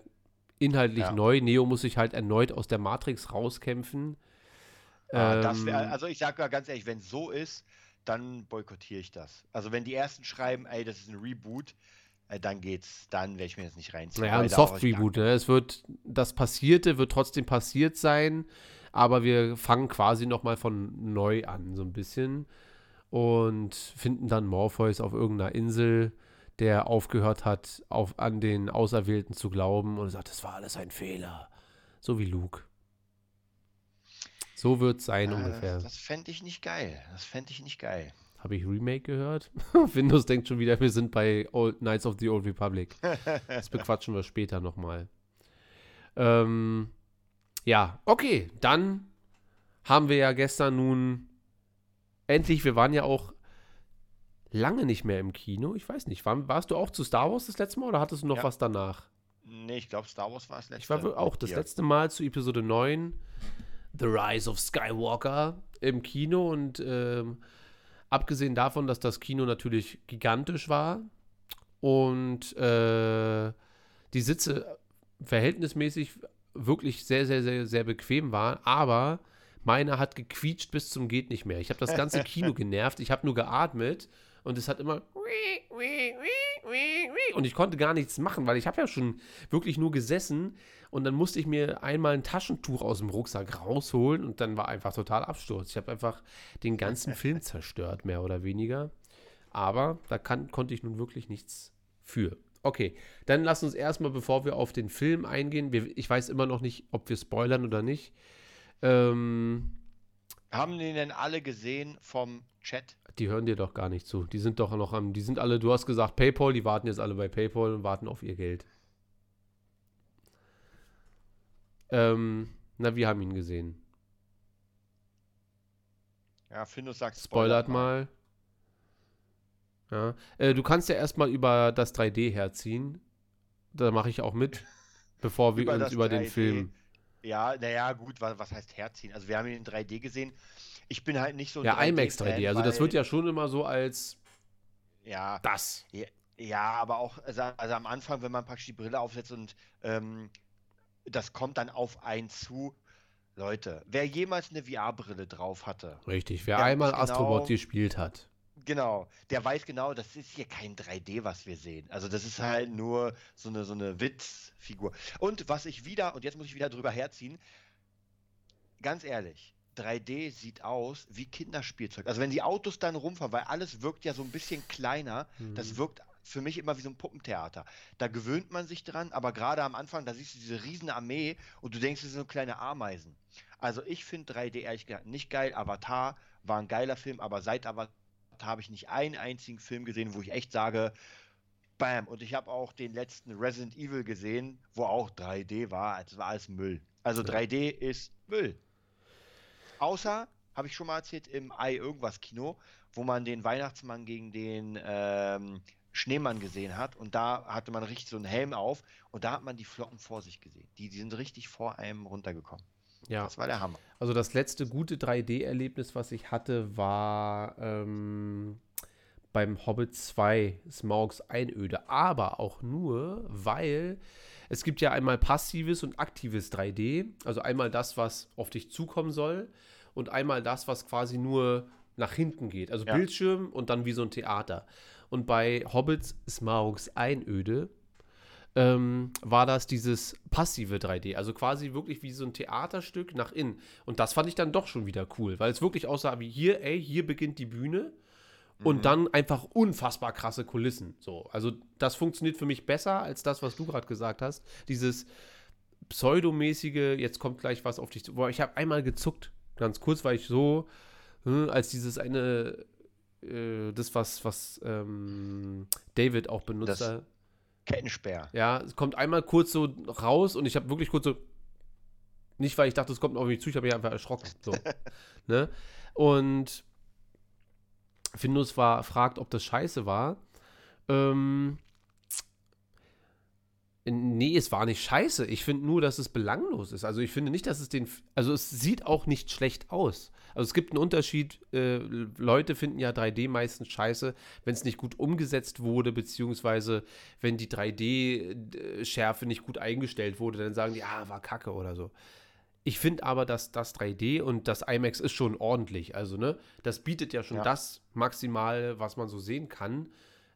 inhaltlich Ja. neu, Neo muss sich halt erneut aus der Matrix rauskämpfen. Ah, das wär, Ähm, also ich sage mal ganz ehrlich, wenn es so ist, dann boykottiere ich das. Also wenn die ersten schreiben, ey, das ist ein Reboot, äh, dann geht's, dann werde ich mir das nicht reinziehen. Naja, ein Soft-Reboot. Ne? Es wird, das Passierte wird trotzdem passiert sein, aber wir fangen quasi nochmal von neu an, so ein bisschen. Und finden dann Morpheus auf irgendeiner Insel, der aufgehört hat, auf, an den Auserwählten zu glauben und sagt, das war alles ein Fehler. So wie Luke. So wird es sein gar- ungefähr. Äh, das fände ich nicht geil. Das fände ich nicht geil. Habe ich Remake gehört? Windows denkt schon wieder, wir sind bei Old Knights of the Old Republic. Das bequatschen wir später nochmal. Ähm, ja, okay, dann haben wir ja gestern nun endlich, wir waren ja auch lange nicht mehr im Kino. Ich weiß nicht, war, warst du auch zu Star Wars das letzte Mal oder hattest du noch Ja. was danach? Nee, ich glaube, Star Wars war das letzte. Ich war auch das Hier. letzte Mal zu Episode 9, The Rise of Skywalker, im Kino und ähm, abgesehen davon, dass das Kino natürlich gigantisch war und äh, die Sitze verhältnismäßig wirklich sehr, sehr, sehr, sehr bequem waren, aber meiner hat gequietscht bis zum geht nicht mehr. Ich habe das ganze Kino genervt, ich habe nur geatmet und es hat immer und ich konnte gar nichts machen, weil ich habe ja schon wirklich nur gesessen und dann musste ich mir einmal ein Taschentuch aus dem Rucksack rausholen und dann war einfach total Absturz. Ich habe einfach den ganzen Film zerstört, mehr oder weniger. Aber da kann, konnte ich nun wirklich nichts für. Okay, dann lass uns erstmal, bevor wir auf den Film eingehen, wir, ich weiß immer noch nicht, ob wir spoilern oder nicht. Ähm, Haben die denn alle gesehen vom Chat? die hören dir doch gar nicht zu. Die sind doch noch am, die sind alle, du hast gesagt PayPal, die warten jetzt alle bei PayPal und warten auf ihr Geld. Ähm, na, wir haben ihn gesehen. Ja, Findus sagt Spoilert mal. Ja. Äh, du kannst ja erstmal über das 3D herziehen. Da mache ich auch mit, bevor wir Über uns über den 3D. Film. Ja, naja, gut, was, was heißt herziehen? Also wir haben ihn in 3D gesehen. Ich bin halt nicht so Ja, IMAX 3D-Fan, 3D. Also das wird ja schon immer so als Ja, das. ja, aber auch, also, also am Anfang, wenn man praktisch die Brille aufsetzt und ähm, das kommt dann auf einen zu. Leute, wer jemals eine VR-Brille drauf hatte, Richtig. Wer Ja, einmal genau. Astrobot gespielt hat. Genau, der weiß genau, das ist hier kein 3D, was wir sehen. Also das ist halt nur so eine, so eine Witzfigur. Und was ich wieder, und jetzt muss ich wieder drüber herziehen, ganz ehrlich, 3D sieht aus wie Kinderspielzeug. Also wenn die Autos dann rumfahren, weil alles wirkt ja so ein bisschen kleiner, das wirkt für mich immer wie so ein Puppentheater. Da gewöhnt man sich dran, aber gerade am Anfang, da siehst du diese riesen Armee und du denkst, das sind so kleine Ameisen. Also ich finde 3D ehrlich gesagt nicht geil. Avatar war ein geiler Film, aber seit Avatar habe ich nicht einen einzigen Film gesehen, wo ich echt sage, bam. Und ich habe auch den letzten Resident Evil gesehen, wo auch 3D war. Es war alles Müll. Also 3D ist Müll. Außer, habe ich schon mal erzählt, im Ei irgendwas Kino, wo man den Weihnachtsmann gegen den ähm, Schneemann gesehen hat. Und da hatte man richtig so einen Helm auf und da hat man die Flocken vor sich gesehen. Die, die sind richtig vor einem runtergekommen. Ja. Das war der Hammer. Also das letzte gute 3D-Erlebnis, was ich hatte, war ähm, beim Hobbit 2 Smaugs Einöde. Aber auch nur, weil es gibt ja einmal passives und aktives 3D. Also einmal das, was auf dich zukommen soll und einmal das, was quasi nur nach hinten geht. Also Ja. Bildschirm und dann wie so ein Theater. Und bei Hobbits Smaugs Einöde ähm, war das dieses passive 3D. Also quasi wirklich wie so ein Theaterstück nach innen. Und das fand ich dann doch schon wieder cool, weil es wirklich aussah wie hier, ey, hier beginnt die Bühne. Und dann einfach unfassbar krasse Kulissen. So, also das funktioniert für mich besser als das, was du gerade gesagt hast. Dieses pseudomäßige, jetzt kommt gleich was auf dich zu. Boah, ich habe einmal gezuckt, ganz kurz, weil ich so, hm, als dieses eine, äh, das, was, was ähm, David auch benutzt Das- hat. Kettensperr. Ja, es kommt einmal kurz so raus und ich habe wirklich kurz so. Nicht, weil ich dachte, es kommt auf mich zu, ich habe mich einfach erschrocken. So. ne? Und Findus war, fragt, ob das scheiße war. Ähm, nee, es war nicht scheiße. Ich finde nur, dass es belanglos ist. Also ich finde nicht, dass es den. Also es sieht auch nicht schlecht aus. Also es gibt einen Unterschied. Äh, Leute finden ja 3D meistens scheiße, wenn es nicht gut umgesetzt wurde, beziehungsweise wenn die 3D-Schärfe nicht gut eingestellt wurde, dann sagen die, ah, war kacke oder so. Ich finde aber, dass das 3D und das IMAX ist schon ordentlich. Also, ne, das bietet ja schon Ja. das maximal, was man so sehen kann.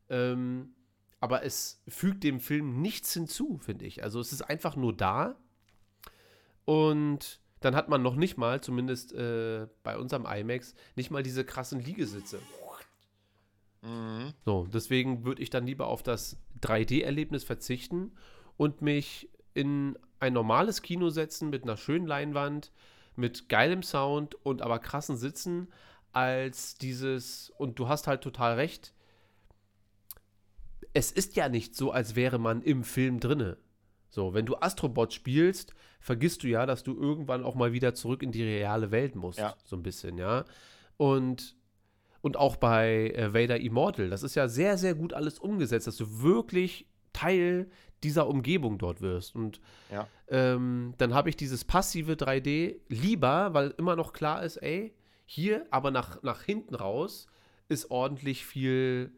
Ähm, aber es fügt dem Film nichts hinzu, finde ich. Also, es ist einfach nur da. Und dann hat man noch nicht mal, zumindest äh, bei unserem IMAX, nicht mal diese krassen Liegesitze. Mhm. So, deswegen würde ich dann lieber auf das 3D-Erlebnis verzichten und mich in ein normales Kino setzen mit einer schönen Leinwand, mit geilem Sound und aber krassen Sitzen, als dieses, und du hast halt total recht, es ist ja nicht so, als wäre man im Film drinne. So, wenn du Astrobot spielst, vergisst du ja, dass du irgendwann auch mal wieder zurück in die reale Welt musst. Ja. So ein bisschen, ja. Und, und auch bei äh, Vader Immortal, das ist ja sehr, sehr gut alles umgesetzt, dass du wirklich Teil dieser Umgebung dort wirst. Und Ja. ähm, dann habe ich dieses passive 3D lieber, weil immer noch klar ist, ey, hier, aber nach, nach hinten raus ist ordentlich viel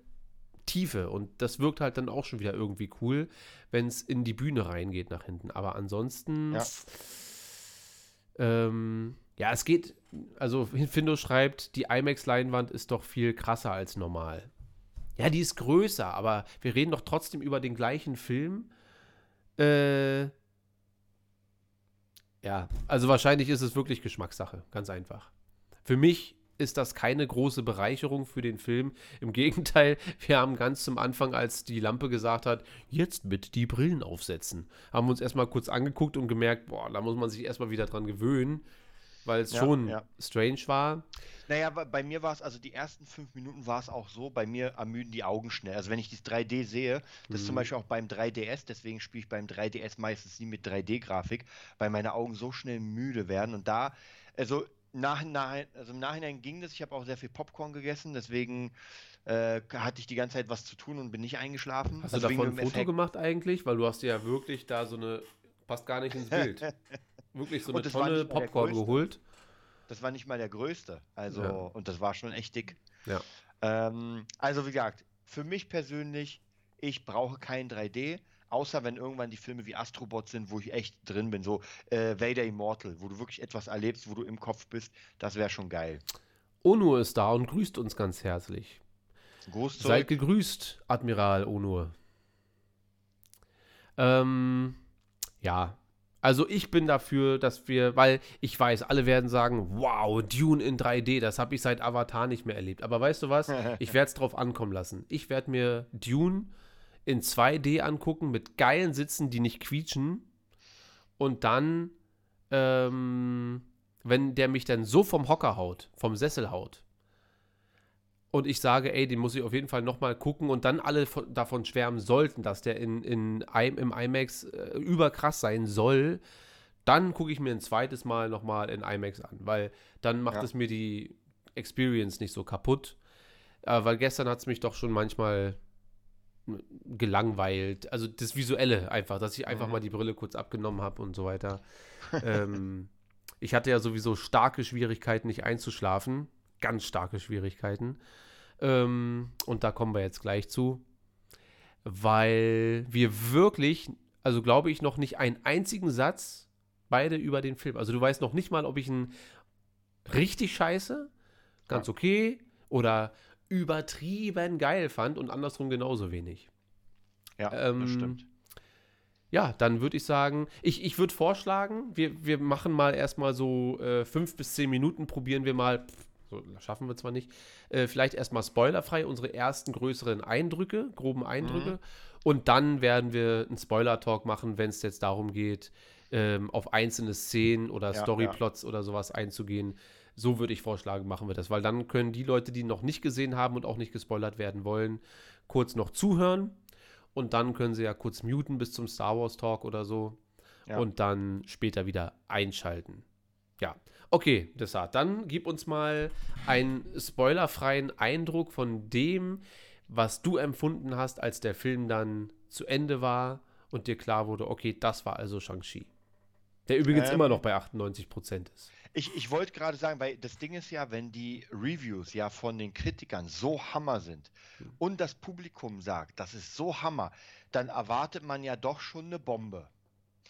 Tiefe und das wirkt halt dann auch schon wieder irgendwie cool, wenn es in die Bühne reingeht nach hinten. Aber ansonsten, Ja. ähm, ja, es geht, also Findo schreibt, die IMAX-Leinwand ist doch viel krasser als normal. Ja, die ist größer, aber wir reden doch trotzdem über den gleichen Film. Äh, ja, also wahrscheinlich ist es wirklich Geschmackssache, ganz einfach. Für mich ist das keine große Bereicherung für den Film. Im Gegenteil, wir haben ganz zum Anfang, als die Lampe gesagt hat, jetzt bitte die Brillen aufsetzen, haben wir uns erstmal kurz angeguckt und gemerkt, boah, da muss man sich erstmal wieder dran gewöhnen. Weil es Ja, schon ja. strange war. Naja, bei- mir war es, also die ersten fünf Minuten war es auch so, bei mir ermüden die Augen schnell. Also wenn ich dieses 3D sehe, das ist zum Mhm. Beispiel auch beim 3DS, deswegen spiele ich beim 3DS meistens nie mit 3D-Grafik, weil meine Augen so schnell müde werden. Und da, also, nach, nach, also im Nachhinein ging das, ich habe auch sehr viel Popcorn gegessen, deswegen äh, hatte ich die ganze Zeit was zu tun und bin nicht eingeschlafen. Hast du Also wegen davon ein Foto Effekt. gemacht eigentlich? Weil du hast ja wirklich da so eine, passt gar nicht ins Bild. wirklich so Und eine Tonne der Popcorn geholt. Das war nicht mal der größte. Also, Ja. und das war schon echt dick. Ja. Ähm, also, wie gesagt, für mich persönlich, ich brauche kein 3D, außer wenn irgendwann die Filme wie Astrobot sind, wo ich echt drin bin. So äh, Vader Immortal, wo du wirklich etwas erlebst, wo du im Kopf bist. Das wäre schon geil. Onur ist da und grüßt uns ganz herzlich. Gruß zurück. Seid gegrüßt, Admiral Onur. Ähm, ja. Also ich bin dafür, dass wir, weil ich weiß, alle werden sagen, wow, Dune in 3D, das habe ich seit Avatar nicht mehr erlebt. Aber weißt du was? Ich werde es drauf ankommen lassen. Ich werde mir Dune in 2D angucken mit geilen Sitzen, die nicht quietschen. Und dann, ähm, wenn der mich dann so vom Hocker haut, vom Sessel haut, und ich sage, ey, den muss ich auf jeden Fall nochmal gucken und dann alle von, davon schwärmen sollten, dass der in, in, im IMAX äh, überkrass sein soll, dann gucke ich mir ein zweites Mal nochmal in IMAX an, weil dann macht Ja. es mir die Experience nicht so kaputt. Äh, weil gestern hat es mich doch schon manchmal gelangweilt. Also das Visuelle einfach, dass ich einfach Mhm. mal die Brille kurz abgenommen habe und so weiter. ähm, ich hatte ja sowieso starke Schwierigkeiten, nicht einzuschlafen. Ganz starke Schwierigkeiten. Ähm, und da kommen wir jetzt gleich zu. Weil wir wirklich, also glaube ich, noch nicht einen einzigen Satz beide über den Film. Also du weißt noch nicht mal, ob ich ihn richtig scheiße, ganz okay oder übertrieben geil fand und andersrum genauso wenig. Ja, Ähm, das stimmt. Ja, dann würde ich sagen, ich, ich würde vorschlagen, wir, wir machen mal erstmal so äh, fünf bis zehn Minuten, probieren wir mal, pff, schaffen wir zwar nicht, äh, vielleicht erstmal spoilerfrei unsere ersten größeren Eindrücke, groben Eindrücke. Und dann werden wir einen Spoiler-Talk machen, wenn es jetzt darum geht, ähm, auf einzelne Szenen oder Ja, Storyplots oder sowas einzugehen. So würde ich vorschlagen, machen wir das, weil dann können die Leute, die noch nicht gesehen haben und auch nicht gespoilert werden wollen, kurz noch zuhören und dann können sie ja kurz muten bis zum Star Wars Talk oder so Ja. und dann später wieder einschalten. Ja, okay, Desart, dann gib uns mal einen spoilerfreien Eindruck von dem, was du empfunden hast, als der Film dann zu Ende war und dir klar wurde, okay, das war also Shang-Chi. Der übrigens Ähm, immer noch bei 98% ist. Ich, ich wollte gerade sagen, weil das Ding ist ja, wenn die Reviews ja von den Kritikern so Hammer sind und das Publikum sagt, das ist so Hammer, dann erwartet man ja doch schon eine Bombe.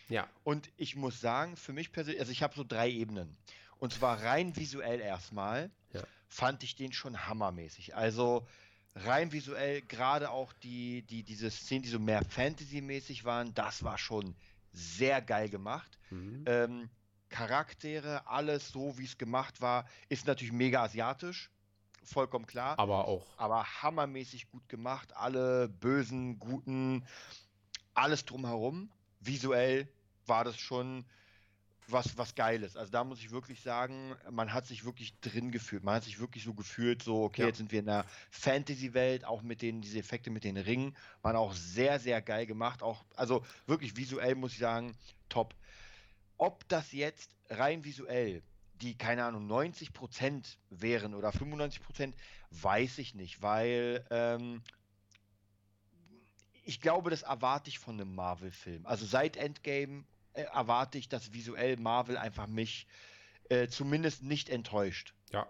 Ja. Und ich muss sagen, für mich persönlich, also ich habe so drei Ebenen. Und zwar rein visuell erstmal, Ja. fand ich den schon hammermäßig. Also rein visuell, gerade auch die, die, diese Szenen, die so mehr Fantasy-mäßig waren, das war schon sehr geil gemacht. Mhm. Ähm, Charaktere, alles so, wie es gemacht war, ist natürlich mega asiatisch, vollkommen klar, Aber auch. aber hammermäßig gut gemacht. Alle bösen, guten, alles drumherum. Visuell war das schon was, was Geiles. Also da muss ich wirklich sagen, man hat sich wirklich drin gefühlt. Man hat sich wirklich so gefühlt, so, okay, Ja. jetzt sind wir in einer Fantasy-Welt, auch mit den, diese Effekte mit den Ringen, waren auch sehr, sehr geil gemacht. Auch, also wirklich visuell muss ich sagen, top. Ob das jetzt rein visuell die, keine Ahnung, 90% wären oder 95%, weiß ich nicht, weil ähm, ich glaube, das erwarte ich von einem Marvel-Film. Also seit Endgame erwarte ich, dass visuell Marvel einfach mich äh, zumindest nicht enttäuscht. Ja.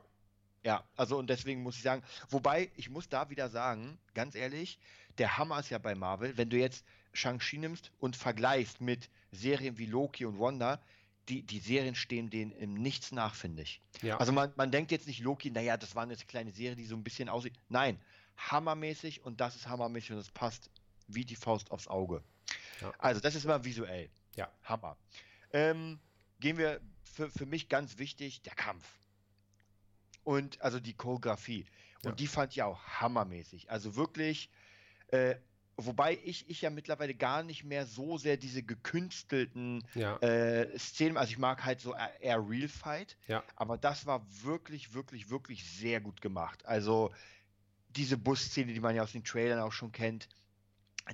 Ja, also und deswegen muss ich sagen, wobei ich muss da wieder sagen, ganz ehrlich, der Hammer ist ja bei Marvel, wenn du jetzt Shang-Chi nimmst und vergleichst mit Serien wie Loki und Wanda, die, die Serien stehen denen im Nichts nach, finde ich. Ja. Also man, man denkt jetzt nicht Loki, naja, das war eine kleine Serie, die so ein bisschen aussieht. Nein, hammermäßig und das ist hammermäßig und es passt wie die Faust aufs Auge. Ja. Also das ist mal visuell. Ja. Hammer. Ähm, gehen wir für, für mich ganz wichtig, der Kampf. Und also die Choreografie. Und Ja. die fand ich auch hammermäßig. Also wirklich, äh, wobei ich, ich ja mittlerweile gar nicht mehr so sehr diese gekünstelten Ja. äh, Szenen, also ich mag halt so eher Real Fight, Ja. aber das war wirklich, wirklich, wirklich sehr gut gemacht. Also diese Busszene, die man ja aus den Trailern auch schon kennt,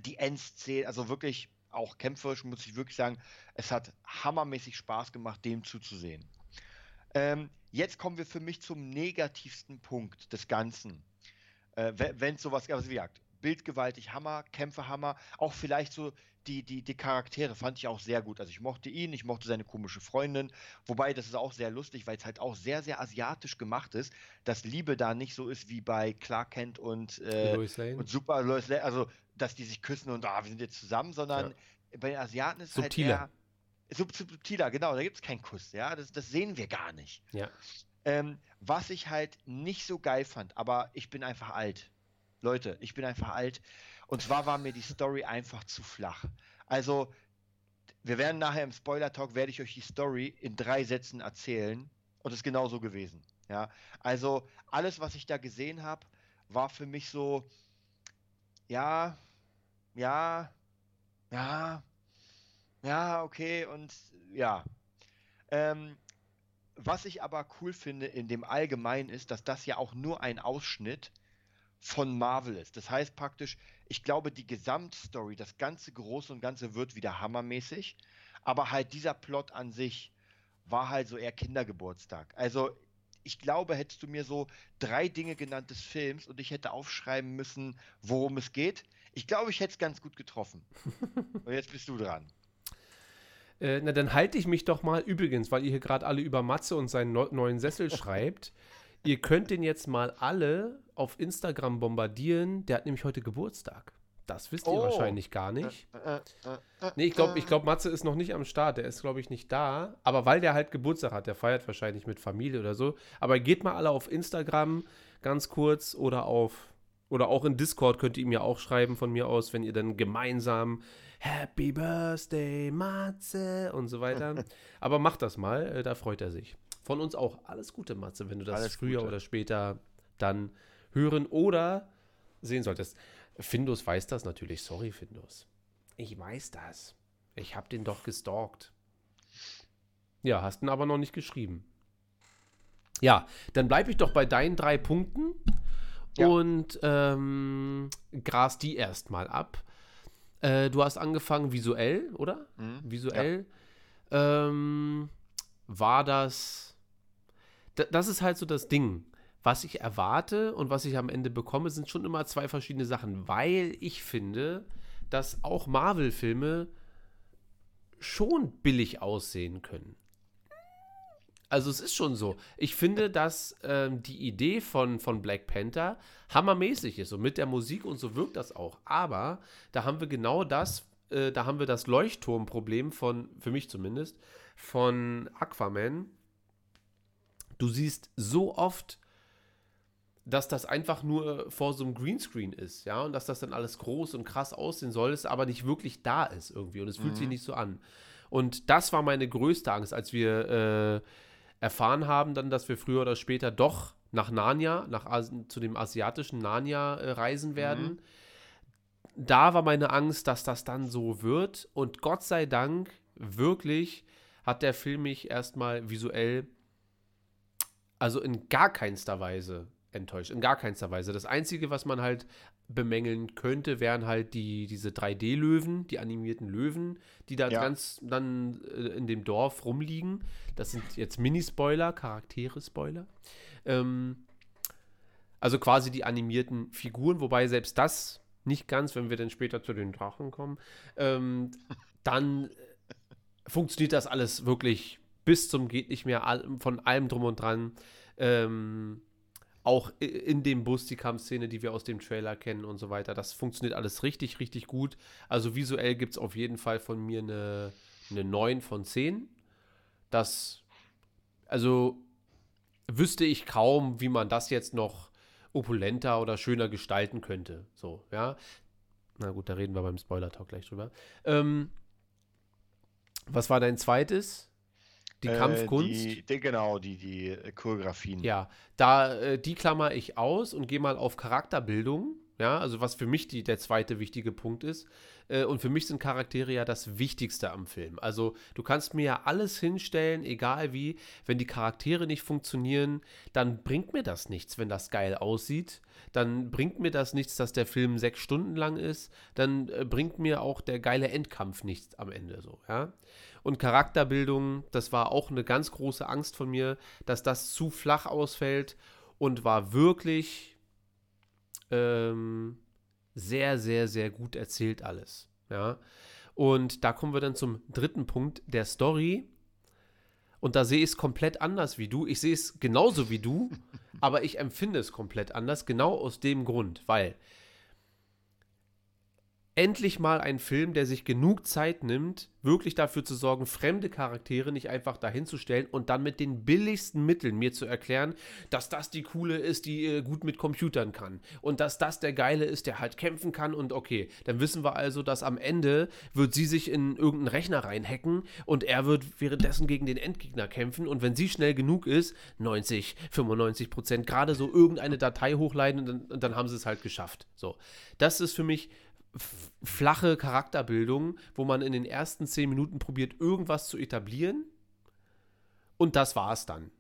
die Endszene, also wirklich auch kämpferisch, muss ich wirklich sagen, es hat hammermäßig Spaß gemacht, dem zuzusehen. Ähm, jetzt kommen wir für mich zum negativsten Punkt des Ganzen. Äh, wenn es sowas, also wie gesagt, bildgewaltig Hammer, Kämpfe Hammer, auch vielleicht so die, die, die Charaktere fand ich auch sehr gut. Also ich mochte ihn, ich mochte seine komische Freundin, wobei das ist auch sehr lustig, weil es halt auch sehr, sehr asiatisch gemacht ist, dass Liebe da nicht so ist wie bei Clark Kent und, äh, Lois Lane. und Super Lois Lane, also dass die sich küssen und ah, wir sind jetzt zusammen, sondern bei den Asiaten ist Subtiler. halt eher sub, subtiler, genau, da gibt es keinen Kuss, ja, das, das sehen wir gar nicht. Ja. Ähm, was ich halt nicht so geil fand, aber ich bin einfach alt. Leute, ich bin einfach alt. Und zwar war mir die Story einfach zu flach. Also, wir werden nachher im Spoiler-Talk, werde ich euch die Story in drei Sätzen erzählen. Und es ist genauso gewesen. Ja, also alles, was ich da gesehen habe, war für mich so, ja, ja, ja, ja, okay und ja. Ähm, was ich aber cool finde in dem Allgemeinen ist, dass das ja auch nur ein Ausschnitt von Marvel ist. Das heißt praktisch, ich glaube, die Gesamtstory, das ganze Große und Ganze wird wieder hammermäßig, aber halt dieser Plot an sich war halt so eher Kindergeburtstag. Also ich glaube, hättest du mir so drei Dinge genannt des Films und ich hätte aufschreiben müssen, worum es geht, ich glaube, ich hätte es ganz gut getroffen. und jetzt bist du dran. Äh, na, dann halte ich mich doch mal übrigens, weil ihr hier gerade alle über Matze und seinen neu- neuen Sessel schreibt. Ihr könnt den jetzt mal alle auf Instagram bombardieren. Der hat nämlich heute Geburtstag. Das wisst ihr Oh. wahrscheinlich gar nicht. Äh, äh, äh, Nee, ich glaube, ich glaub, Matze ist noch nicht am Start. Der ist, glaube ich, nicht da. Aber weil der halt Geburtstag hat, der feiert wahrscheinlich mit Familie oder so. Aber geht mal alle auf Instagram ganz kurz oder auf. Oder auch in Discord könnt ihr ihm ja auch schreiben von mir aus, wenn ihr dann gemeinsam Happy Birthday, Matze und so weiter. Aber macht das mal, da freut er sich. Von uns auch alles Gute, Matze, wenn du das Alles früher Gute. oder später dann hören oder sehen solltest. Findus weiß das natürlich. Sorry, Findus. Ich weiß das. Ich habe den doch gestalkt. Ja, hast ihn aber noch nicht geschrieben. Ja, dann bleibe ich doch bei deinen drei Punkten Ja. und ähm, gras die erstmal ab. Äh, du hast angefangen visuell, oder? Mhm. Visuell. Ähm, war das. Da, das ist halt so das Ding. Was ich erwarte und was ich am Ende bekomme, sind schon immer zwei verschiedene Sachen, weil ich finde, dass auch Marvel-Filme schon billig aussehen können. Also es ist schon so. Ich finde, dass ähm, die Idee von, von Black Panther hammermäßig ist und mit der Musik und so wirkt das auch. Aber da haben wir genau das, äh, da haben wir das Leuchtturmproblem von, für mich zumindest, von Aquaman. Du siehst so oft, dass das einfach nur vor so einem Greenscreen ist, ja, und dass das dann alles groß und krass aussehen soll, es aber nicht wirklich da ist irgendwie und es fühlt sich nicht so an. Und das war meine größte Angst, als wir äh, erfahren haben dann, dass wir früher oder später doch nach Narnia, nach As zu dem asiatischen Narnia äh, reisen werden. Da war meine Angst, dass das dann so wird. Und Gott sei Dank, wirklich, hat der Film mich erstmal visuell, also in gar keinster Weise enttäuscht. In gar keinster Weise. Das Einzige, was man halt bemängeln könnte, wären halt die, diese 3D-Löwen, die animierten Löwen, die da Ja. ganz dann äh, in dem Dorf rumliegen. Das sind jetzt Mini-Spoiler, Charaktere-Spoiler. Ähm, also quasi die animierten Figuren, wobei selbst das nicht ganz, wenn wir dann später zu den Drachen kommen, ähm, dann funktioniert das alles wirklich bis zum geht nicht mehr von allem drum und dran. Ähm, auch in dem Bus die Kampfszene, die wir aus dem Trailer kennen und so weiter. Das funktioniert alles richtig, richtig gut. Also visuell gibt es auf jeden Fall von mir eine, eine 9 von 10. Das, also wüsste ich kaum, wie man das jetzt noch opulenter oder schöner gestalten könnte. So, ja. Na gut, da reden wir beim Spoiler-Talk gleich drüber. Ähm, was war dein zweites? Die Äh, Kampfkunst? Die, die, genau, die, die äh, Choreografien. Ja, da äh, die klammer ich aus und gehe mal auf Charakterbildung. ja, also was für mich die, der zweite wichtige Punkt ist. Äh, und für mich sind Charaktere ja das Wichtigste am Film. Also du kannst mir ja alles hinstellen, egal wie, wenn die Charaktere nicht funktionieren, dann bringt mir das nichts, wenn das geil aussieht. Dann bringt mir das nichts, dass der Film sechs Stunden lang ist. Dann äh, bringt mir auch der geile Endkampf nichts am Ende so, ja. Und Charakterbildung, das war auch eine ganz große Angst von mir, dass das zu flach ausfällt und war wirklich ähm, sehr, sehr, sehr gut erzählt alles. Ja. Und da kommen wir dann zum dritten Punkt der Story. Und da sehe ich es komplett anders wie du. Ich sehe es genauso wie du, aber ich empfinde es komplett anders, genau aus dem Grund, weil endlich mal ein Film, der sich genug Zeit nimmt, wirklich dafür zu sorgen, fremde Charaktere nicht einfach dahinzustellen und dann mit den billigsten Mitteln mir zu erklären, dass das die coole ist, die äh, gut mit Computern kann. Und dass das der geile ist, der halt kämpfen kann und okay, dann wissen wir also, dass am Ende wird sie sich in irgendeinen Rechner reinhacken und er wird währenddessen gegen den Endgegner kämpfen. Und wenn sie schnell genug ist, 90, 95 Prozent, gerade so irgendeine Datei hochladen und dann, und dann haben sie es halt geschafft. So, das ist für mich flache Charakterbildung, wo man in den ersten zehn Minuten probiert, irgendwas zu etablieren. Und das war es dann.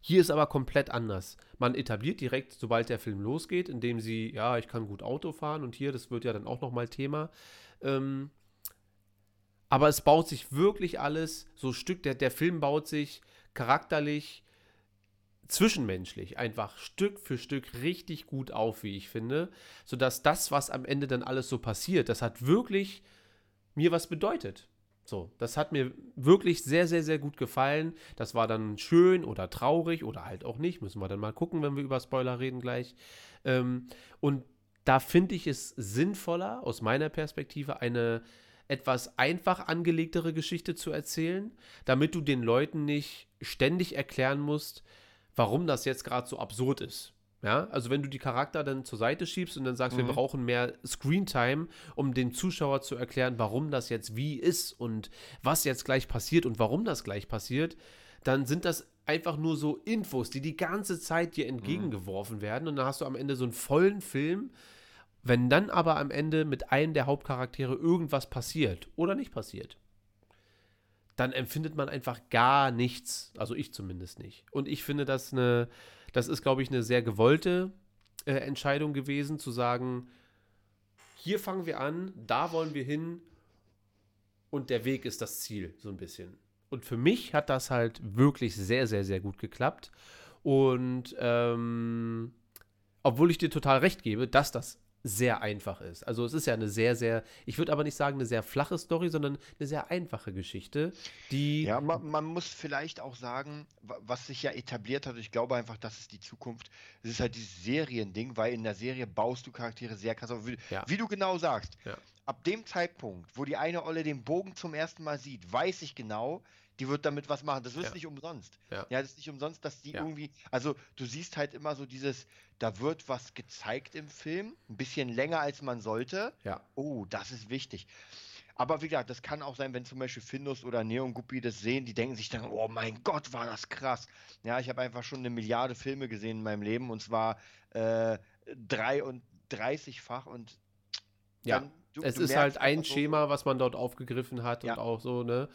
Hier ist aber komplett anders. Man etabliert direkt, sobald der Film losgeht, indem sie, ja, ich kann gut Auto fahren und hier, das wird ja dann auch nochmal Thema. Ähm, aber es baut sich wirklich alles, so Stück, der, der Film baut sich charakterlich, zwischenmenschlich einfach Stück für Stück richtig gut auf, wie ich finde, sodass das, was am Ende dann alles so passiert, das hat wirklich mir was bedeutet. So, das hat mir wirklich sehr, sehr, sehr gut gefallen. Das war dann schön oder traurig oder halt auch nicht. Müssen wir dann mal gucken, wenn wir über Spoiler reden gleich. Ähm, und da finde ich es sinnvoller, aus meiner Perspektive, eine etwas einfach angelegtere Geschichte zu erzählen, damit du den Leuten nicht ständig erklären musst, warum das jetzt gerade so absurd ist. Ja, also wenn du die Charakter dann zur Seite schiebst und dann sagst, mhm. wir brauchen mehr Screentime, um dem Zuschauer zu erklären, warum das jetzt wie ist und was jetzt gleich passiert und warum das gleich passiert, dann sind das einfach nur so Infos, die die ganze Zeit dir entgegengeworfen mhm. werden und dann hast du am Ende so einen vollen Film. Wenn dann aber am Ende mit einem der Hauptcharaktere irgendwas passiert oder nicht passiert, dann empfindet man einfach gar nichts. Also ich zumindest nicht. Und ich finde das eine, das ist, glaube ich, eine sehr gewollte äh, Entscheidung gewesen, zu sagen, hier fangen wir an, da wollen wir hin und der Weg ist das Ziel, so ein bisschen. Und für mich hat das halt wirklich sehr, sehr, sehr gut geklappt. Und ähm, obwohl ich dir total recht gebe, dass das sehr einfach ist. Also es ist ja eine sehr, sehr, ich würde aber nicht sagen eine sehr flache Story, sondern eine sehr einfache Geschichte, die... Ja, man, man, muss vielleicht auch sagen, was sich ja etabliert hat, ich glaube einfach, das ist die Zukunft, es ist halt dieses Seriending, weil in der Serie baust du Charaktere sehr krass auf, wie, ja. wie du genau sagst. Ja. Ab dem Zeitpunkt, wo die eine Olle den Bogen zum ersten Mal sieht, weiß ich genau, die wird damit was machen. Das ist ja. nicht umsonst. Ja. ja, das ist nicht umsonst, dass die ja. irgendwie, also du siehst halt immer so dieses, da wird was gezeigt im Film, ein bisschen länger als man sollte. Ja. Oh, das ist wichtig. Aber wie gesagt, das kann auch sein, wenn zum Beispiel Findus oder Neon Guppy das sehen, die denken sich dann, oh mein Gott, war das krass. Ja, ich habe einfach schon eine Milliarde Filme gesehen in meinem Leben und zwar äh, 33-fach und ja, du, es du ist halt ein Schema, so, was man dort aufgegriffen hat ja. und auch so, ne?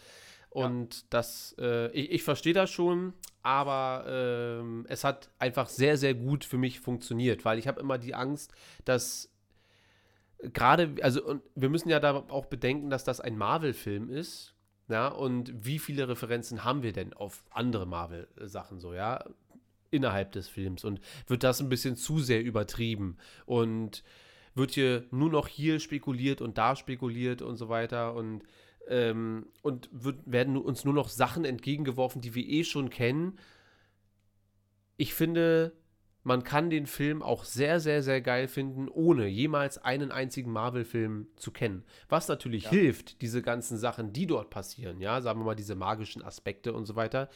Und ja. das, äh, ich, ich verstehe das schon, aber ähm, es hat einfach sehr, sehr gut für mich funktioniert, weil ich habe immer die Angst, dass gerade, also und wir müssen ja da auch bedenken, dass das ein Marvel-Film ist. Ja, und wie viele Referenzen haben wir denn auf andere Marvel-Sachen so, ja, innerhalb des Films? Und wird das ein bisschen zu sehr übertrieben? Und wird hier nur noch hier spekuliert und da spekuliert und so weiter? Und ähm, und wird, werden uns nur noch Sachen entgegengeworfen, die wir eh schon kennen. Ich finde, man kann den Film auch sehr, sehr, sehr geil finden, ohne jemals einen einzigen Marvel-Film zu kennen. Was natürlich ja. hilft, diese ganzen Sachen, die dort passieren, ja, sagen wir mal, diese magischen Aspekte und so weiter,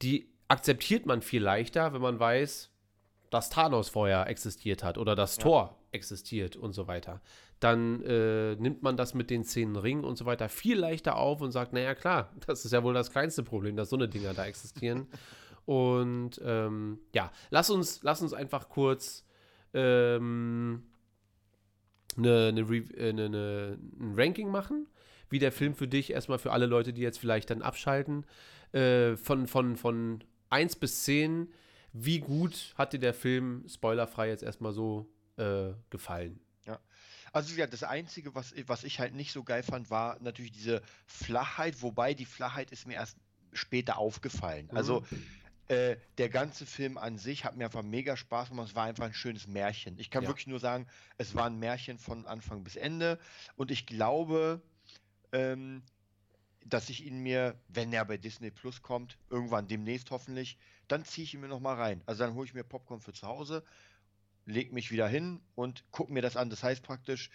die akzeptiert man viel leichter, wenn man weiß, dass Thanos vorher existiert hat oder dass ja. Thor existiert und so weiter dann äh, nimmt man das mit den zehn Ringen und so weiter viel leichter auf und sagt, naja klar, das ist ja wohl das kleinste Problem, dass so eine Dinger da existieren. und ähm, ja, lass uns, lass uns einfach kurz ähm, eine, eine, äh, eine, eine, ein Ranking machen, wie der Film für dich erstmal für alle Leute, die jetzt vielleicht dann abschalten, äh, von, von, von 1 bis 10, wie gut hat dir der Film, spoilerfrei jetzt erstmal so, äh, gefallen? Also ja, das Einzige, was, was ich halt nicht so geil fand, war natürlich diese Flachheit, wobei die Flachheit ist mir erst später aufgefallen. Also äh, der ganze Film an sich hat mir einfach mega Spaß gemacht. Es war einfach ein schönes Märchen. Ich kann Ja. wirklich nur sagen, es war ein Märchen von Anfang bis Ende. Und ich glaube, ähm, dass ich ihn mir, wenn er bei Disney Plus kommt, irgendwann demnächst hoffentlich, dann ziehe ich ihn mir nochmal rein. Also dann hole ich mir Popcorn für zu Hause, leg mich wieder hin und gucke mir das an. Das heißt praktisch,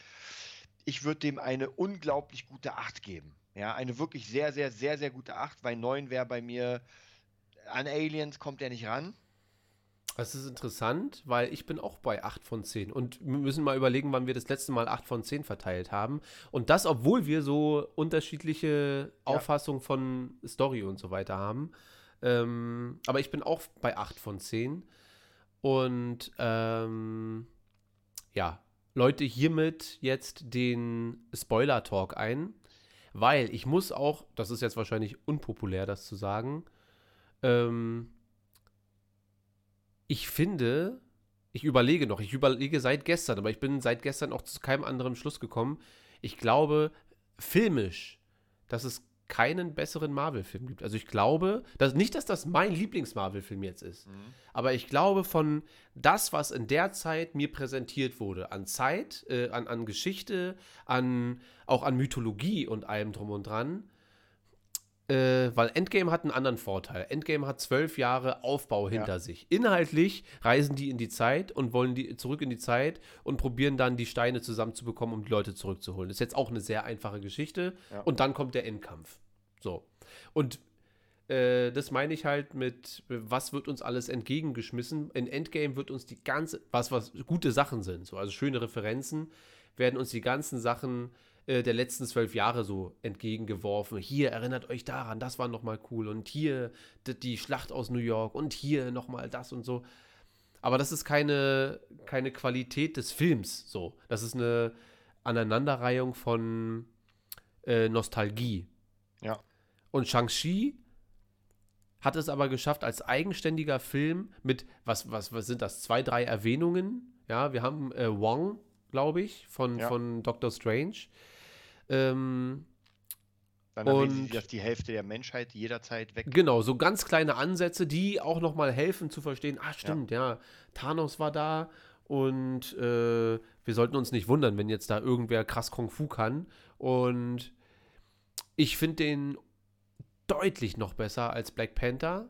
ich würde dem eine unglaublich gute 8 geben. Ja, eine wirklich sehr, sehr, sehr, sehr gute 8, weil 9 wäre bei mir, an Aliens kommt er nicht ran. Das ist interessant, weil ich bin auch bei 8 von 10 und wir müssen mal überlegen, wann wir das letzte Mal 8 von 10 verteilt haben. Und das, obwohl wir so unterschiedliche Ja. Auffassungen von Story und so weiter haben. Ähm, aber ich bin auch bei 8 von 10. Und ähm, ja, Leute, hiermit jetzt den Spoiler-Talk ein, weil ich muss auch, das ist jetzt wahrscheinlich unpopulär, das zu sagen, ähm, ich finde, ich überlege noch, ich überlege seit gestern, aber ich bin seit gestern auch zu keinem anderen Schluss gekommen. Ich glaube, filmisch, dass es keinen besseren Marvel-Film gibt. Also ich glaube, dass, nicht, dass das mein Lieblings-Marvel-Film jetzt ist, aber ich glaube von das, was in der Zeit mir präsentiert wurde, an Zeit, äh, an, an Geschichte, an, auch an Mythologie und allem drum und dran, äh, weil Endgame hat einen anderen Vorteil. Endgame hat zwölf Jahre Aufbau hinter sich. Inhaltlich reisen die in die Zeit und wollen die zurück in die Zeit und probieren dann die Steine zusammenzubekommen, um die Leute zurückzuholen. Das ist jetzt auch eine sehr einfache Geschichte. Ja. Und dann kommt der Endkampf. So. Und äh, das meine ich halt mit, was wird uns alles entgegengeschmissen? In Endgame wird uns die ganze, was, was gute Sachen sind, so, also schöne Referenzen, werden uns die ganzen Sachen äh, der letzten zwölf Jahre so entgegengeworfen. Hier, erinnert euch daran, das war nochmal cool. Und hier die Schlacht aus New York und hier nochmal das und so. Aber das ist keine, keine Qualität des Films so. Das ist eine Aneinanderreihung von äh, Nostalgie. Ja. Und Shang-Chi hat es aber geschafft, als eigenständiger Film mit, was, was, was sind das, zwei, drei Erwähnungen. Ja, wir haben äh, Wong, glaube ich, von, Ja. von Doctor Strange. Ähm, Dann erwähnen Und- sie, dass die Hälfte der Menschheit jederzeit weg Genau, so ganz kleine Ansätze, die auch noch mal helfen zu verstehen, ah stimmt, ja, Thanos war da und äh, wir sollten uns nicht wundern, wenn jetzt da irgendwer krass Kung Fu kann. Und ich finde den deutlich noch besser als Black Panther.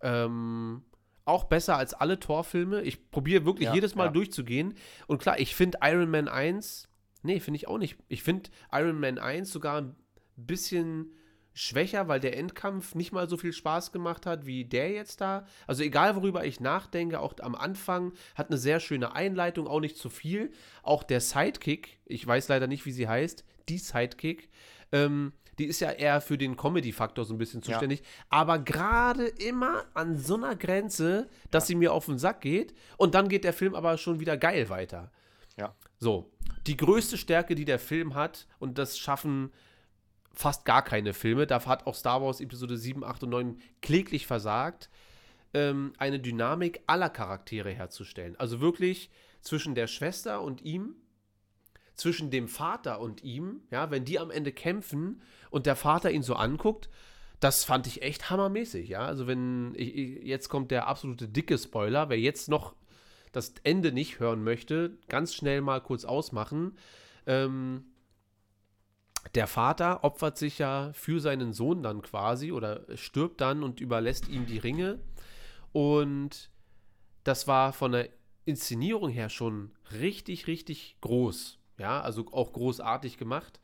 Ähm, auch besser als alle Torfilme. Ich probiere wirklich Ja, jedes Mal ja. durchzugehen. Und klar, ich finde Iron Man 1, nee, finde ich auch nicht. Ich finde Iron Man 1 sogar ein bisschen schwächer, weil der Endkampf nicht mal so viel Spaß gemacht hat wie der jetzt da. Also egal, worüber ich nachdenke, auch am Anfang hat eine sehr schöne Einleitung, auch nicht zu viel. Auch der Sidekick, ich weiß leider nicht, wie sie heißt, die Sidekick, ähm, die ist ja eher für den Comedy-Faktor so ein bisschen Ja. zuständig, aber gerade immer an so einer Grenze, dass sie mir auf den Sack geht und dann geht der Film aber schon wieder geil weiter. Ja. So, die größte Stärke, die der Film hat, und das schaffen fast gar keine Filme, da hat auch Star Wars Episode 7, 8 und 9 kläglich versagt, ähm, eine Dynamik aller Charaktere herzustellen. Also wirklich zwischen der Schwester und ihm, zwischen dem Vater und ihm, ja, wenn die am Ende kämpfen und der Vater ihn so anguckt, das fand ich echt hammermäßig, ja. Also wenn, ich, jetzt kommt der absolute dicke Spoiler, wer jetzt noch das Ende nicht hören möchte, ganz schnell mal kurz ausmachen. Ähm, der Vater opfert sich ja für seinen Sohn dann quasi oder stirbt dann und überlässt ihm die Ringe. Und das war von der Inszenierung her schon richtig, richtig groß. Ja, also auch großartig gemacht,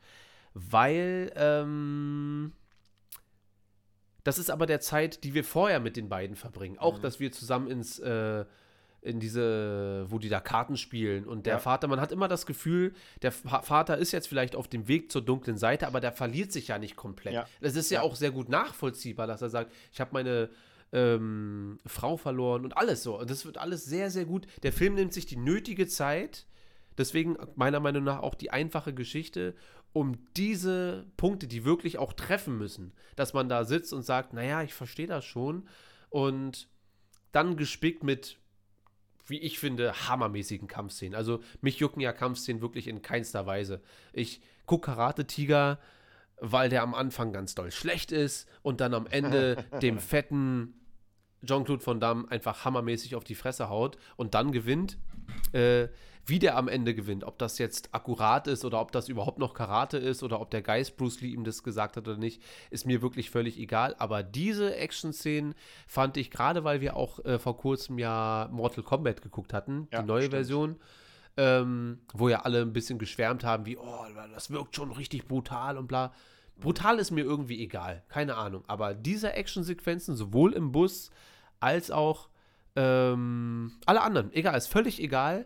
weil ähm, das ist aber der Zeit, die wir vorher mit den beiden verbringen. Auch, dass wir zusammen ins äh, in diese, wo die da Karten spielen und der Ja. Vater, man hat immer das Gefühl, der Vater ist jetzt vielleicht auf dem Weg zur dunklen Seite, aber der verliert sich ja nicht komplett. Ja. Das ist ja, Ja. auch sehr gut nachvollziehbar, dass er sagt, ich habe meine ähm, Frau verloren und alles so. Und das wird alles sehr, sehr gut. Der Film nimmt sich die nötige Zeit, deswegen meiner Meinung nach auch die einfache Geschichte, um diese Punkte, die wirklich auch treffen müssen, dass man da sitzt und sagt, naja, ich verstehe das schon. Und dann gespickt mit, wie ich finde, hammermäßigen Kampfszenen. Also mich jucken ja Kampfszenen wirklich in keinster Weise. Ich gucke Karate Tiger, weil der am Anfang ganz doll schlecht ist und dann am Ende dem fetten Jean-Claude Van Damme einfach hammermäßig auf die Fresse haut und dann gewinnt. Äh, wie der am Ende gewinnt, ob das jetzt akkurat ist oder ob das überhaupt noch Karate ist oder ob der Geist Bruce Lee ihm das gesagt hat oder nicht, ist mir wirklich völlig egal. Aber diese Action-Szenen fand ich, gerade weil wir auch äh, vor kurzem ja Mortal Kombat geguckt hatten, Ja, die neue stimmt. Version, ähm, wo ja alle ein bisschen geschwärmt haben, wie, oh, das wirkt schon richtig brutal und bla. Brutal ist mir irgendwie egal, keine Ahnung. Aber diese Actionsequenzen, sowohl im Bus als auch ähm, alle anderen, egal, ist völlig egal.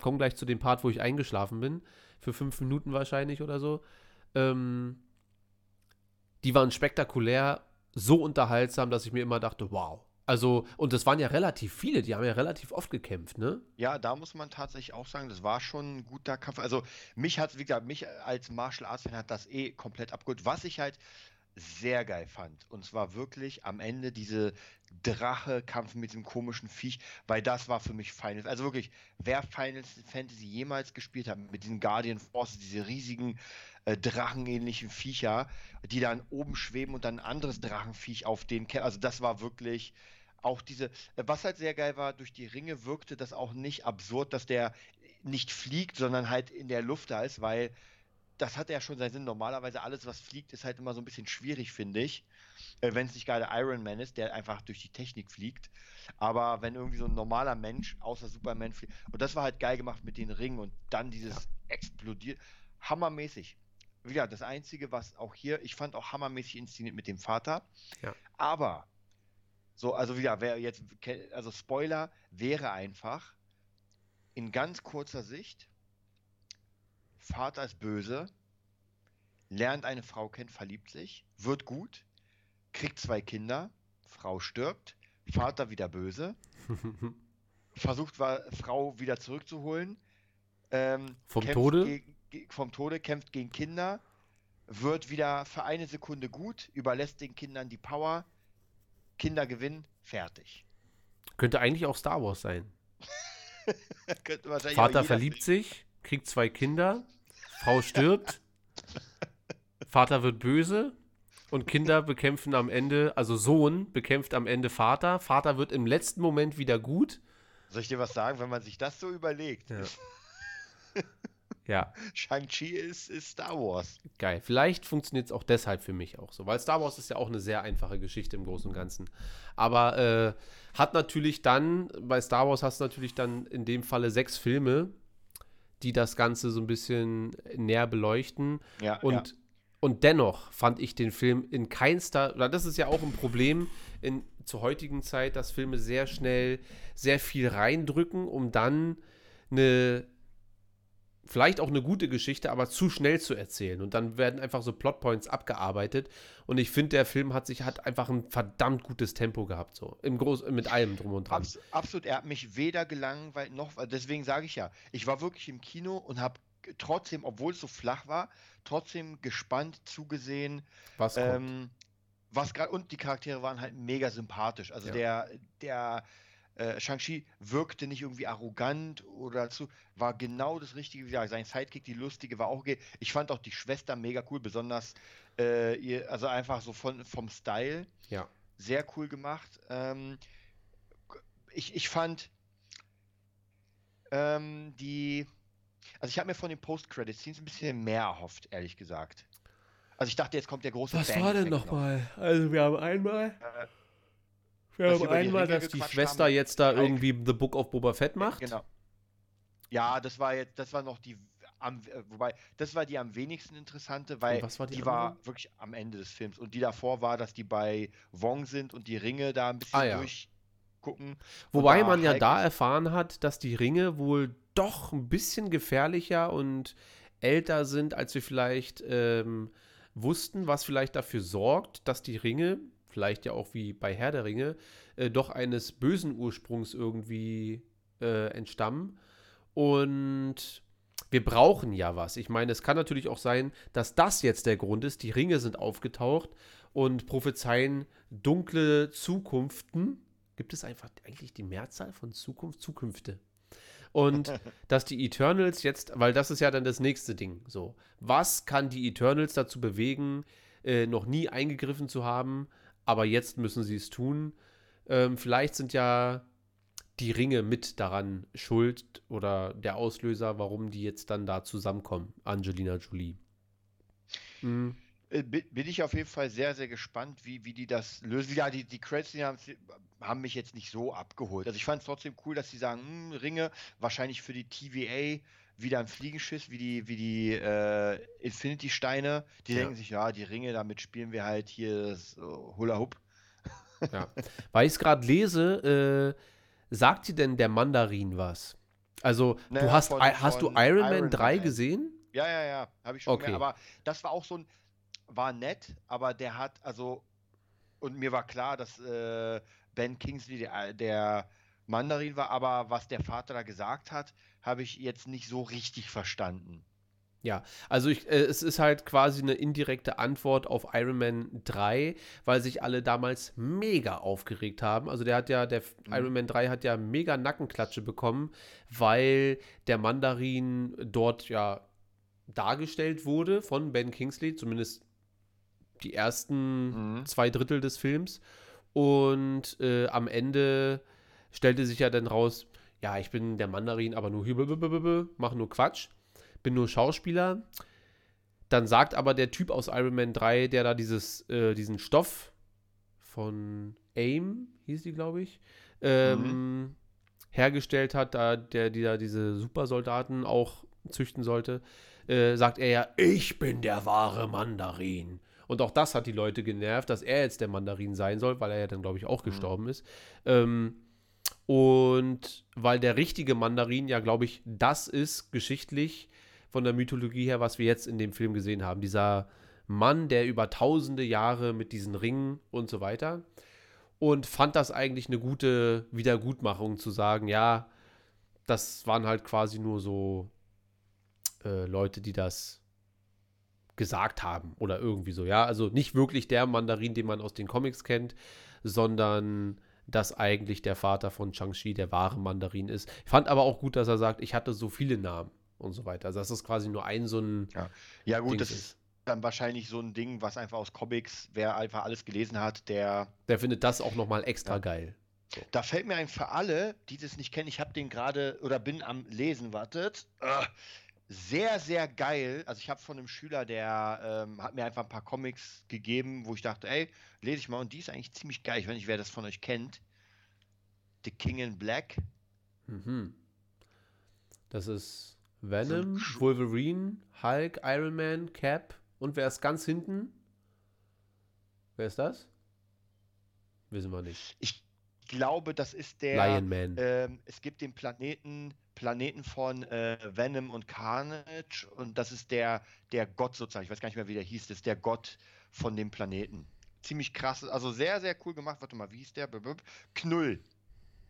Komme gleich zu dem Part, wo ich eingeschlafen bin, für fünf Minuten wahrscheinlich oder so. Ähm, die waren spektakulär, so unterhaltsam, dass ich mir immer dachte, wow. Also, und das waren ja relativ viele, die haben ja relativ oft gekämpft, ne? Ja, da muss man tatsächlich auch sagen, das war schon ein guter Kampf. Also mich hat, wie gesagt, mich als Martial Arts Fan hat das eh komplett abgeholt. Was ich halt sehr geil fand, und zwar wirklich am Ende diese Drache-Kampf mit diesem komischen Viech, weil das war für mich Final. Also wirklich, wer Final Fantasy jemals gespielt hat, mit diesen Guardian Forces, diese riesigen äh, drachenähnlichen Viecher, die dann oben schweben und dann ein anderes Drachenviech auf den Ke Also das war wirklich auch diese, äh, was halt sehr geil war, durch die Ringe wirkte das auch nicht absurd, dass der nicht fliegt, sondern halt in der Luft da ist, weil das hat ja schon seinen Sinn. Normalerweise alles, was fliegt, ist halt immer so ein bisschen schwierig, finde ich. Äh, wenn es nicht gerade Iron Man ist, der einfach durch die Technik fliegt. Aber wenn irgendwie so ein normaler Mensch, außer Superman, fliegt. Und das war halt geil gemacht mit den Ringen und dann dieses explodiert. Hammermäßig. Wieder das Einzige, was auch hier, ich fand auch hammermäßig inszeniert mit dem Vater. Ja. Aber, so, also wieder, wer jetzt, also Spoiler wäre einfach, in ganz kurzer Sicht, Vater ist böse, lernt eine Frau kennen, verliebt sich, wird gut, kriegt zwei Kinder, Frau stirbt, Vater wieder böse, versucht war, Frau wieder zurückzuholen, ähm, Vom Tode? ge- ge- vom Tode, kämpft gegen Kinder, wird wieder für eine Sekunde gut, überlässt den Kindern die Power, Kinder gewinnen, fertig. Könnte eigentlich auch Star Wars sein. Vater verliebt sich, kriegt zwei Kinder, Frau stirbt, Vater wird böse und Kinder bekämpfen am Ende, also Sohn bekämpft am Ende Vater, Vater wird im letzten Moment wieder gut. Soll ich dir was sagen, wenn man sich das so überlegt? Ja. Ja, Shang-Chi ist, ist Star Wars. geil. Vielleicht funktioniert es auch deshalb für mich auch so, weil Star Wars ist ja auch eine sehr einfache Geschichte im Großen und Ganzen. Aber äh, hat natürlich dann, bei Star Wars hast du natürlich dann in dem Falle sechs Filme, die das Ganze so ein bisschen näher beleuchten. Ja, Und, ja. und dennoch fand ich den Film in keinster, oder das ist ja auch ein Problem in, zur heutigen Zeit, dass Filme sehr schnell sehr viel reindrücken, um dann eine, vielleicht auch eine gute Geschichte, aber zu schnell zu erzählen. Und dann werden einfach so Plotpoints abgearbeitet. Und ich finde, der Film hat sich, hat einfach ein verdammt gutes Tempo gehabt, so. Im Groß, mit allem drum und dran. Abs absolut, er hat mich weder gelangweilt noch, deswegen sage ich ja, ich war wirklich im Kino und habe trotzdem, obwohl es so flach war, trotzdem gespannt zugesehen, Was kommt? ähm, was gerade, und die Charaktere waren halt mega sympathisch. Also Ja. der, der äh, Shang-Chi wirkte nicht irgendwie arrogant oder zu, war genau das Richtige, wie gesagt, sein Sidekick, die lustige, war auch okay. Ich fand auch die Schwester mega cool, besonders äh, ihr, also einfach so von, vom Style Ja. sehr cool gemacht. Ähm, ich, ich fand ähm, die, also ich habe mir von den Post-Credit-Scenes ein bisschen mehr erhofft, ehrlich gesagt. Also ich dachte, jetzt kommt der große Was Bang war denn Effekt noch. nochmal? Also wir haben einmal. Äh, Wir dass einmal, dass die Schwester haben. jetzt da irgendwie The Book of Boba Fett macht. Genau. Ja, das war jetzt, das war noch die, am, äh, wobei, das war die am wenigsten interessante, weil war die die war wirklich am Ende des Films. Und die davor war, dass die bei Wong sind und die Ringe da ein bisschen Ah, ja. durchgucken. Wobei man ja da erfahren hat, dass die Ringe wohl doch ein bisschen gefährlicher und älter sind, als wir vielleicht ähm, wussten, was vielleicht dafür sorgt, dass die Ringe vielleicht ja auch wie bei Herr der Ringe, äh, doch eines bösen Ursprungs irgendwie äh, entstammen. Und wir brauchen ja was. Ich meine, es kann natürlich auch sein, dass das jetzt der Grund ist. Die Ringe sind aufgetaucht und prophezeien dunkle Zukunften. Gibt es einfach eigentlich die Mehrzahl von Zukunft? Zukünfte. Und dass die Eternals jetzt, weil das ist ja dann das nächste Ding. So, was kann die Eternals dazu bewegen, äh, noch nie eingegriffen zu haben, aber jetzt müssen sie es tun? Ähm, vielleicht sind ja die Ringe mit daran schuld oder der Auslöser, warum die jetzt dann da zusammenkommen, Angelina Jolie. Mhm. Bin ich auf jeden Fall sehr, sehr gespannt, wie, wie die das lösen. Ja, die, die Credits die haben, mich jetzt nicht so abgeholt. Also ich fand es trotzdem cool, dass sie sagen, hm, Ringe, wahrscheinlich für die TVA wieder ein Fliegenschiss, wie die, wie die äh, Infinity-Steine. Die ja. denken sich, ja, die Ringe, damit spielen wir halt hier so Hula Hoop. Ja. Weil ich es gerade lese, äh, Sagt dir denn der Mandarin was? Also, naja, du hast, von, hast von du Iron Man Iron 3 Man. gesehen? Ja, ja, ja, habe ich schon. Okay. Mehr, aber das war auch so ein, war nett, aber der hat, also, und mir war klar, dass äh, Ben Kingsley der, der Mandarin war, aber was der Vater da gesagt hat, habe ich jetzt nicht so richtig verstanden. Ja, also ich, äh, es ist halt quasi eine indirekte Antwort auf Iron Man 3, weil sich alle damals mega aufgeregt haben. Also der hat ja, der mhm. Iron Man 3 hat ja mega Nackenklatsche bekommen, weil der Mandarin dort ja dargestellt wurde von Ben Kingsley, zumindest die ersten mhm. zwei Drittel des Films. Und äh, am Ende stellte sich ja dann raus, ja, ich bin der Mandarin, aber nur hier, mache nur Quatsch bin nur Schauspieler. Dann sagt aber der Typ aus Iron Man 3, der da dieses, äh, diesen Stoff von AIM, hieß die, glaube ich, ähm, mhm. hergestellt hat, da, der, die da diese Supersoldaten auch züchten sollte, äh, sagt er ja, ich bin der wahre Mandarin. Und auch das hat die Leute genervt, dass er jetzt der Mandarin sein soll, weil er ja dann, glaube ich, auch mhm. gestorben ist. Ähm, und weil der richtige Mandarin ja, glaube ich, das ist geschichtlich, von der Mythologie her, was wir jetzt in dem Film gesehen haben. Dieser Mann, der über tausende Jahre mit diesen Ringen und so weiter. Und fand das eigentlich eine gute Wiedergutmachung zu sagen, ja, das waren halt quasi nur so äh, Leute, die das gesagt haben oder irgendwie so, ja. Also nicht wirklich der Mandarin, den man aus den Comics kennt, sondern dass eigentlich der Vater von Shang-Chi der wahre Mandarin ist. Ich fand aber auch gut, dass er sagt, ich hatte so viele Namen und so weiter. Also das ist quasi nur ein so ein. Ja, ja gut, Ding das ist dann wahrscheinlich so ein Ding, was einfach aus Comics, wer einfach alles gelesen hat, der. Der findet das auch nochmal extra ja. geil. So. Da fällt mir ein für alle, die das nicht kennen, ich habe den gerade oder bin am Lesen, wartet. Uh, sehr, sehr geil. Also ich habe von einem Schüler, der ähm, hat mir einfach ein paar Comics gegeben, wo ich dachte, ey, lese ich mal. Und die ist eigentlich ziemlich geil. Ich weiß nicht, wer das von euch kennt. The King in Black. Mhm. Das ist Venom, so Wolverine, Hulk, Iron Man, Cap und wer ist ganz hinten? Wer ist das? Wissen wir nicht. Ich glaube, das ist der. Lion Man. Ähm, es gibt den Planeten, Planeten von äh, Venom und Carnage und das ist der, der Gott sozusagen. Ich weiß gar nicht mehr, wie der hieß. Das ist der Gott von dem Planeten. Ziemlich krass, also sehr, sehr cool gemacht. Warte mal, wie hieß der? Knull.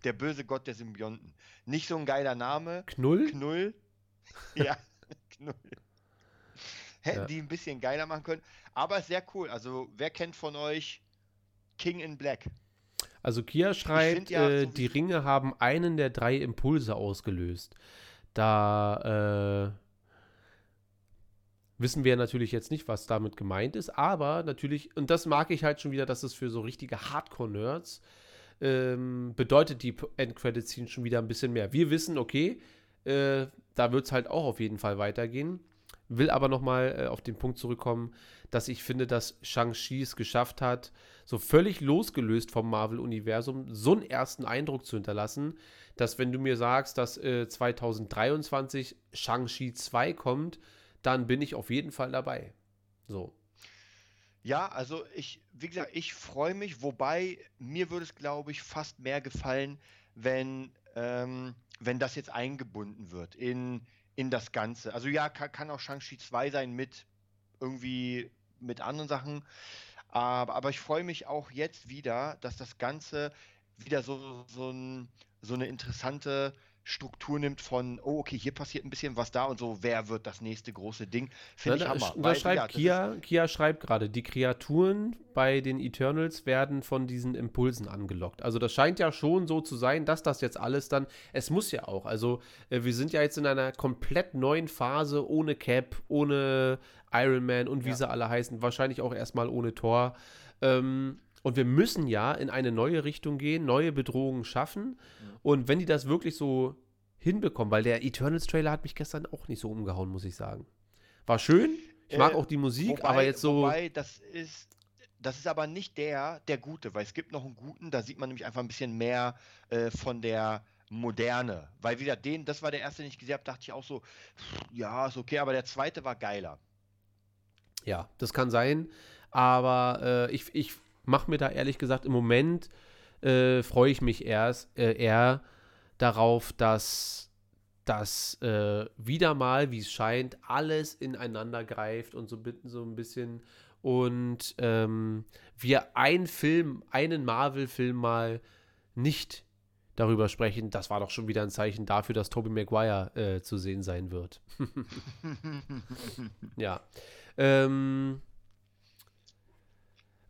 Der böse Gott der Symbionten. Nicht so ein geiler Name. Knull? Knull. ja, Knull. Hätten ja. die ein bisschen geiler machen können. Aber sehr cool. Also, wer kennt von euch King in Black? Also, Kia schreibt, ja, äh, die Ringe haben einen der drei Impulse ausgelöst. Da äh, wissen wir natürlich jetzt nicht, was damit gemeint ist, aber natürlich, und das mag ich halt schon wieder, dass es für so richtige Hardcore-Nerds ähm, bedeutet die End-Credit-Scene schon wieder ein bisschen mehr. Wir wissen, okay, äh, da wird es halt auch auf jeden Fall weitergehen. Will aber nochmal äh, auf den Punkt zurückkommen, dass ich finde, dass Shang-Chi es geschafft hat, so völlig losgelöst vom Marvel-Universum so einen ersten Eindruck zu hinterlassen, dass wenn du mir sagst, dass äh, 2023 Shang-Chi 2 kommt, dann bin ich auf jeden Fall dabei. So. Ja, also ich, wie gesagt, ich freue mich, wobei mir würde es, glaube ich, fast mehr gefallen, wenn ähm, wenn das jetzt eingebunden wird in, in das Ganze. Also ja, kann, kann auch Shang-Chi 2 sein mit irgendwie mit anderen Sachen. Aber, aber ich freue mich auch jetzt wieder, dass das Ganze wieder so, so, ein, so eine interessante Struktur nimmt von, oh, okay, hier passiert ein bisschen was da und so, wer wird das nächste große Ding? Finde ich da, Hammer. da schreibt ja, Kia, Kia schreibt gerade, die Kreaturen bei den Eternals werden von diesen Impulsen angelockt. Also das scheint ja schon so zu sein, dass das jetzt alles dann, es muss ja auch, also äh, wir sind ja jetzt in einer komplett neuen Phase ohne Cap, ohne Iron Man und wie Ja. sie alle heißen, wahrscheinlich auch erstmal ohne Thor. Ähm, und wir müssen ja in eine neue Richtung gehen, neue Bedrohungen schaffen. Und wenn die das wirklich so hinbekommen, weil der Eternals-Trailer hat mich gestern auch nicht so umgehauen, muss ich sagen. War schön, ich mag Äh, auch die Musik, Wobei, aber jetzt so. Wobei, das ist, das ist aber nicht der, der Gute, weil es gibt noch einen Guten, da sieht man nämlich einfach ein bisschen mehr äh, von der Moderne. Weil wieder den, das war der erste, den ich gesehen habe, dachte ich auch so, ja, ist okay, aber der zweite war geiler. Ja, das kann sein. Aber äh, ich, ich mache mir da ehrlich gesagt im Moment äh, freue ich mich erst äh, eher darauf, dass das äh, wieder mal, wie es scheint, alles ineinander greift und so, so ein bisschen und ähm, wir einen Film, einen Marvel-Film mal nicht darüber sprechen. Das war doch schon wieder ein Zeichen dafür, dass Tobey Maguire äh, zu sehen sein wird. ja. Ähm,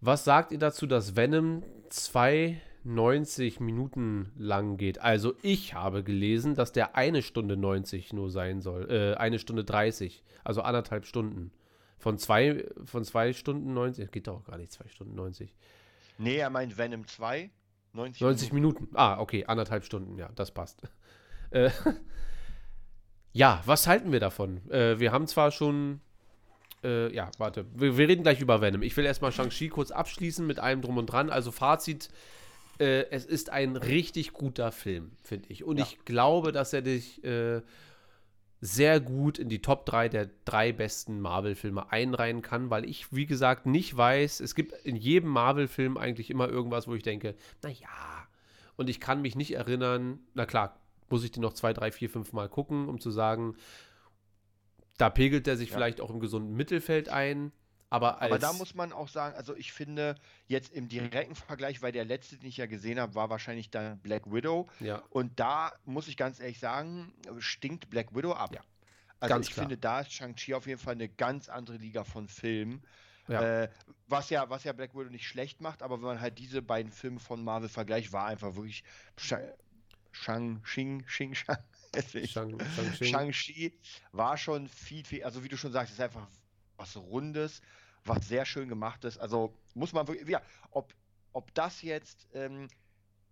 was sagt ihr dazu, dass Venom 92 Minuten lang geht? Also ich habe gelesen, dass der eine Stunde 90 nur sein soll. Äh, eine Stunde 30. Also anderthalb Stunden. Von zwei, von zwei Stunden 90. Geht doch gar nicht, zwei Stunden 90. Nee, er meint Venom 2, 90, 90 Minuten. Ah, okay, anderthalb Stunden, ja, das passt. Äh, ja, was halten wir davon? Äh, wir haben zwar schon. Äh, ja, warte, wir, wir reden gleich über Venom. Ich will erstmal Shang-Chi kurz abschließen mit allem Drum und Dran. Also, Fazit: äh, Es ist ein richtig guter Film, finde ich. Und Ja. ich glaube, dass er dich äh, sehr gut in die Top 3 der drei besten Marvel-Filme einreihen kann, weil ich, wie gesagt, nicht weiß, es gibt in jedem Marvel-Film eigentlich immer irgendwas, wo ich denke, naja, und ich kann mich nicht erinnern, na klar, muss ich den noch zwei, drei, vier, fünf Mal gucken, um zu sagen, da pegelt er sich Ja. vielleicht auch im gesunden Mittelfeld ein, aber Aber da muss man auch sagen, also ich finde jetzt im direkten Vergleich, weil der letzte, den ich ja gesehen habe, war wahrscheinlich dann Black Widow. ja, Und da muss ich ganz ehrlich sagen, stinkt Black Widow ab. Ja, Also ganz ich klar. finde, da ist Shang-Chi auf jeden Fall eine ganz andere Liga von Filmen. ja, Äh, was, ja, was ja Black Widow nicht schlecht macht, aber wenn man halt diese beiden Filme von Marvel vergleicht, war einfach wirklich Sha- Shang, Xing, Xing, Shang. Shang, Shang-Chi. Shang-Chi war schon viel, viel, also wie du schon sagst, ist einfach was Rundes, was sehr schön gemacht ist. Also muss man wirklich, ja, ob, ob das jetzt ähm,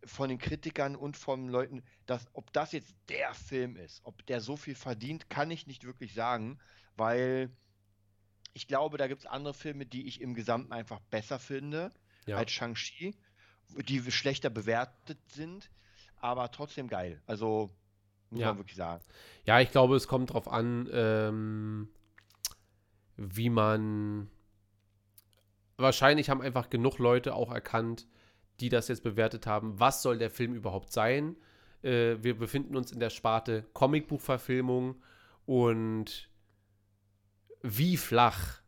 von den Kritikern und von Leuten, dass, ob das jetzt der Film ist, ob der so viel verdient, kann ich nicht wirklich sagen, weil ich glaube, da gibt es andere Filme, die ich im Gesamten einfach besser finde ja. als Shang-Chi, die schlechter bewertet sind, aber trotzdem geil. Also muss Ja. man wirklich sagen. Ja, ich glaube, es kommt drauf an, ähm, wie man. Wahrscheinlich haben einfach genug Leute auch erkannt, die das jetzt bewertet haben. Was soll der Film überhaupt sein? Äh, wir befinden uns in der Sparte Comicbuchverfilmung und wie flach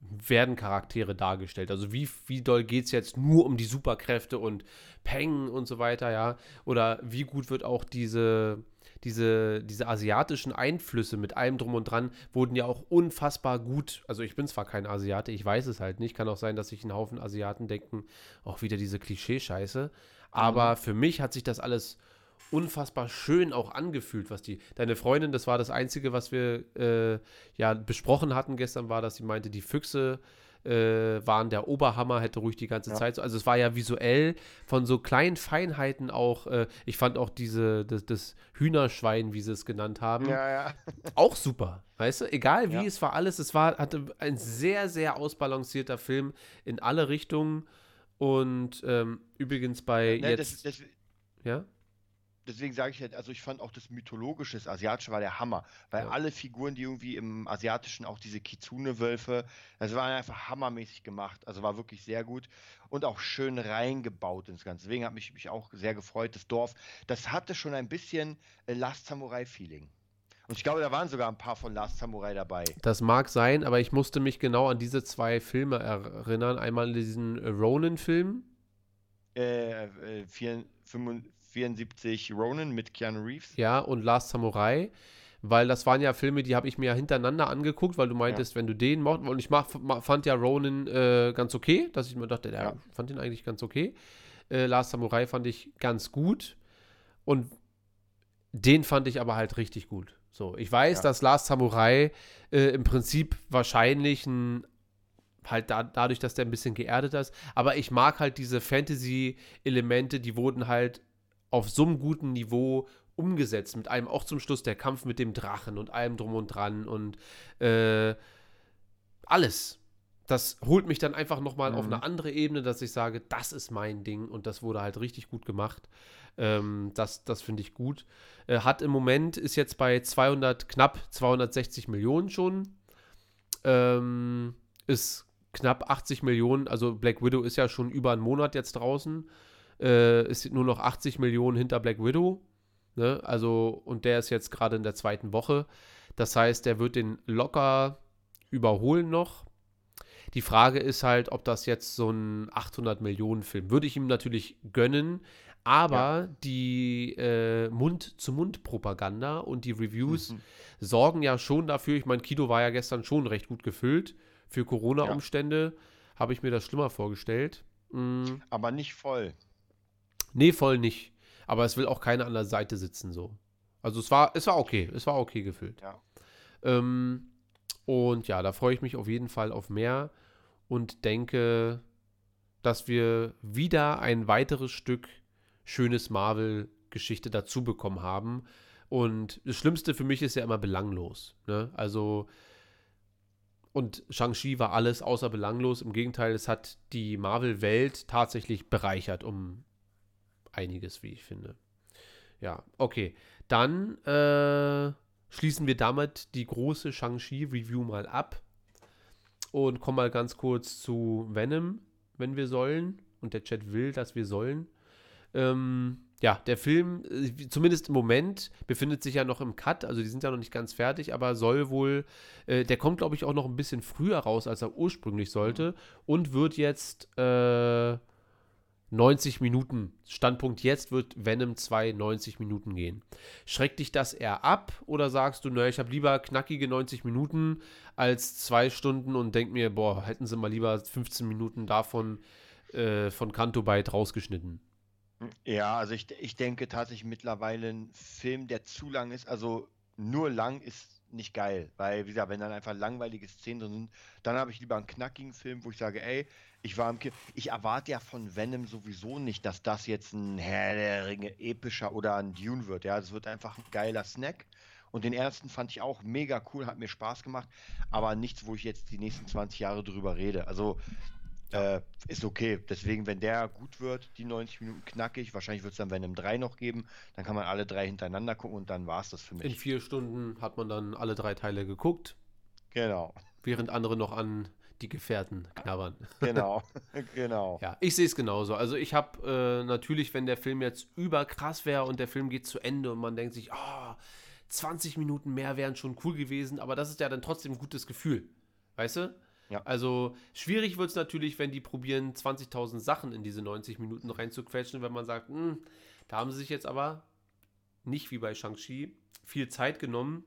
werden Charaktere dargestellt? Also wie, wie doll geht es jetzt nur um die Superkräfte und Peng und so weiter, ja? Oder wie gut wird auch diese, diese, diese asiatischen Einflüsse mit allem drum und dran wurden ja auch unfassbar gut. Also ich bin zwar kein Asiate, ich weiß es halt nicht. Kann auch sein, dass sich ein Haufen Asiaten denken, auch wieder diese Klischee-Scheiße. Aber für mich hat sich das alles unfassbar schön auch angefühlt, was die. Deine Freundin, das war das Einzige, was wir äh, ja besprochen hatten gestern, war, dass sie meinte, die Füchse äh, waren der Oberhammer, hätte ruhig die ganze Ja. Zeit so. Also es war ja visuell von so kleinen Feinheiten auch, äh, ich fand auch diese, das, das Hühnerschwein, wie sie es genannt haben, Ja, ja. auch super. Weißt du, egal wie, es war alles, es war, hatte ein sehr, sehr ausbalancierter Film in alle Richtungen. Und ähm, übrigens bei Ne, jetzt, das, das, ja, deswegen sage ich halt, also ich fand auch das Mythologische, das Asiatische war der Hammer. Weil Ja. alle Figuren, die irgendwie im Asiatischen, auch diese Kitsune-Wölfe, das war einfach hammermäßig gemacht. Also war wirklich sehr gut und auch schön reingebaut ins Ganze. Deswegen hat mich, mich auch sehr gefreut, das Dorf. Das hatte schon ein bisschen äh, Last Samurai-Feeling. Und ich glaube, da waren sogar ein paar von Last Samurai dabei. Das mag sein, aber ich musste mich genau an diese zwei Filme erinnern. Einmal diesen Ronin-Film. Äh, äh, 74 Ronin mit Keanu Reeves. Ja, und Last Samurai. Weil das waren ja Filme, die habe ich mir ja hintereinander angeguckt, weil du meintest, ja. wenn du den mochtest, und ich mach, fand ja Ronin äh, ganz okay, dass ich mir dachte, der ja. fand den eigentlich ganz okay. Äh, Last Samurai fand ich ganz gut. Und den fand ich aber halt richtig gut. So, ich weiß, ja. dass Last Samurai äh, im Prinzip wahrscheinlich ein halt da, dadurch, dass der ein bisschen geerdet ist. Aber ich mag halt diese Fantasy-Elemente, die wurden halt auf so einem guten Niveau umgesetzt. Mit einem auch zum Schluss der Kampf mit dem Drachen und allem drum und dran und äh, alles. Das holt mich dann einfach nochmal mhm. auf eine andere Ebene, dass ich sage, das ist mein Ding und das wurde halt richtig gut gemacht. Ähm, das das finde ich gut. Äh, hat im Moment, ist jetzt bei 200, knapp 260 Millionen schon. Ähm, ist knapp 80 Millionen, also Black Widow ist ja schon über einen Monat jetzt draußen. Äh, ist nur noch 80 Millionen hinter Black Widow. Ne? Also, und der ist jetzt gerade in der zweiten Woche. Das heißt, der wird den locker überholen noch. Die Frage ist halt, ob das jetzt so ein 800 Millionen Film würde ich ihm natürlich gönnen, aber ja. die äh, Mund-zu-Mund-Propaganda und die Reviews mhm. sorgen ja schon dafür. Ich meine, Kino war ja gestern schon recht gut gefüllt. Für Corona-Umstände ja. habe ich mir das schlimmer vorgestellt. Mhm. Aber nicht voll. Nee, voll nicht. Aber es will auch keiner an der Seite sitzen so. Also es war, es war okay. Es war okay gefüllt. Ja. Ähm, und ja, da freue ich mich auf jeden Fall auf mehr und denke, dass wir wieder ein weiteres Stück schönes Marvel-Geschichte dazu bekommen haben. Und das Schlimmste für mich ist ja immer belanglos. Ne? Also, und Shang-Chi war alles außer belanglos. Im Gegenteil, es hat die Marvel-Welt tatsächlich bereichert um einiges, wie ich finde. Ja, okay. Dann äh, schließen wir damit die große Shang-Chi-Review mal ab und kommen mal ganz kurz zu Venom, wenn wir sollen. Und der Chat will, dass wir sollen. Ähm, ja, der Film, äh, zumindest im Moment, befindet sich ja noch im Cut, also die sind ja noch nicht ganz fertig, aber soll wohl, äh, der kommt, glaube ich, auch noch ein bisschen früher raus, als er ursprünglich sollte und wird jetzt äh, 90 Minuten. Standpunkt jetzt wird Venom 2 90 Minuten gehen. Schreckt dich das eher ab oder sagst du, naja, ich habe lieber knackige 90 Minuten als zwei Stunden und denk mir, boah, hätten sie mal lieber 15 Minuten davon äh, von Kanto Byte rausgeschnitten? Ja, also ich, ich denke tatsächlich mittlerweile ein Film, der zu lang ist, also nur lang ist nicht geil, weil, wie gesagt, wenn dann einfach langweilige Szenen drin sind, dann habe ich lieber einen knackigen Film, wo ich sage, ey, ich war im Kino. Ich erwarte ja von Venom sowieso nicht, dass das jetzt ein Herr der Ringe epischer oder ein Dune wird. Ja, es wird einfach ein geiler Snack. Und den ersten fand ich auch mega cool, hat mir Spaß gemacht, aber nichts, wo ich jetzt die nächsten 20 Jahre drüber rede. Also äh, ist okay. Deswegen, wenn der gut wird, die 90 Minuten knackig, wahrscheinlich wird es dann Venom 3 noch geben, dann kann man alle drei hintereinander gucken und dann war es das für mich. In vier Stunden hat man dann alle drei Teile geguckt. Genau. Während andere noch an die Gefährten knabbern. Genau, genau. Ja, ich sehe es genauso. Also ich habe äh, natürlich, wenn der Film jetzt überkrass wäre und der Film geht zu Ende und man denkt sich, oh, 20 Minuten mehr wären schon cool gewesen, aber das ist ja dann trotzdem ein gutes Gefühl. Weißt du? Ja. Also schwierig wird es natürlich, wenn die probieren, 20.000 Sachen in diese 90 Minuten reinzuquetschen, wenn man sagt, hm, da haben sie sich jetzt aber nicht wie bei Shang-Chi viel Zeit genommen,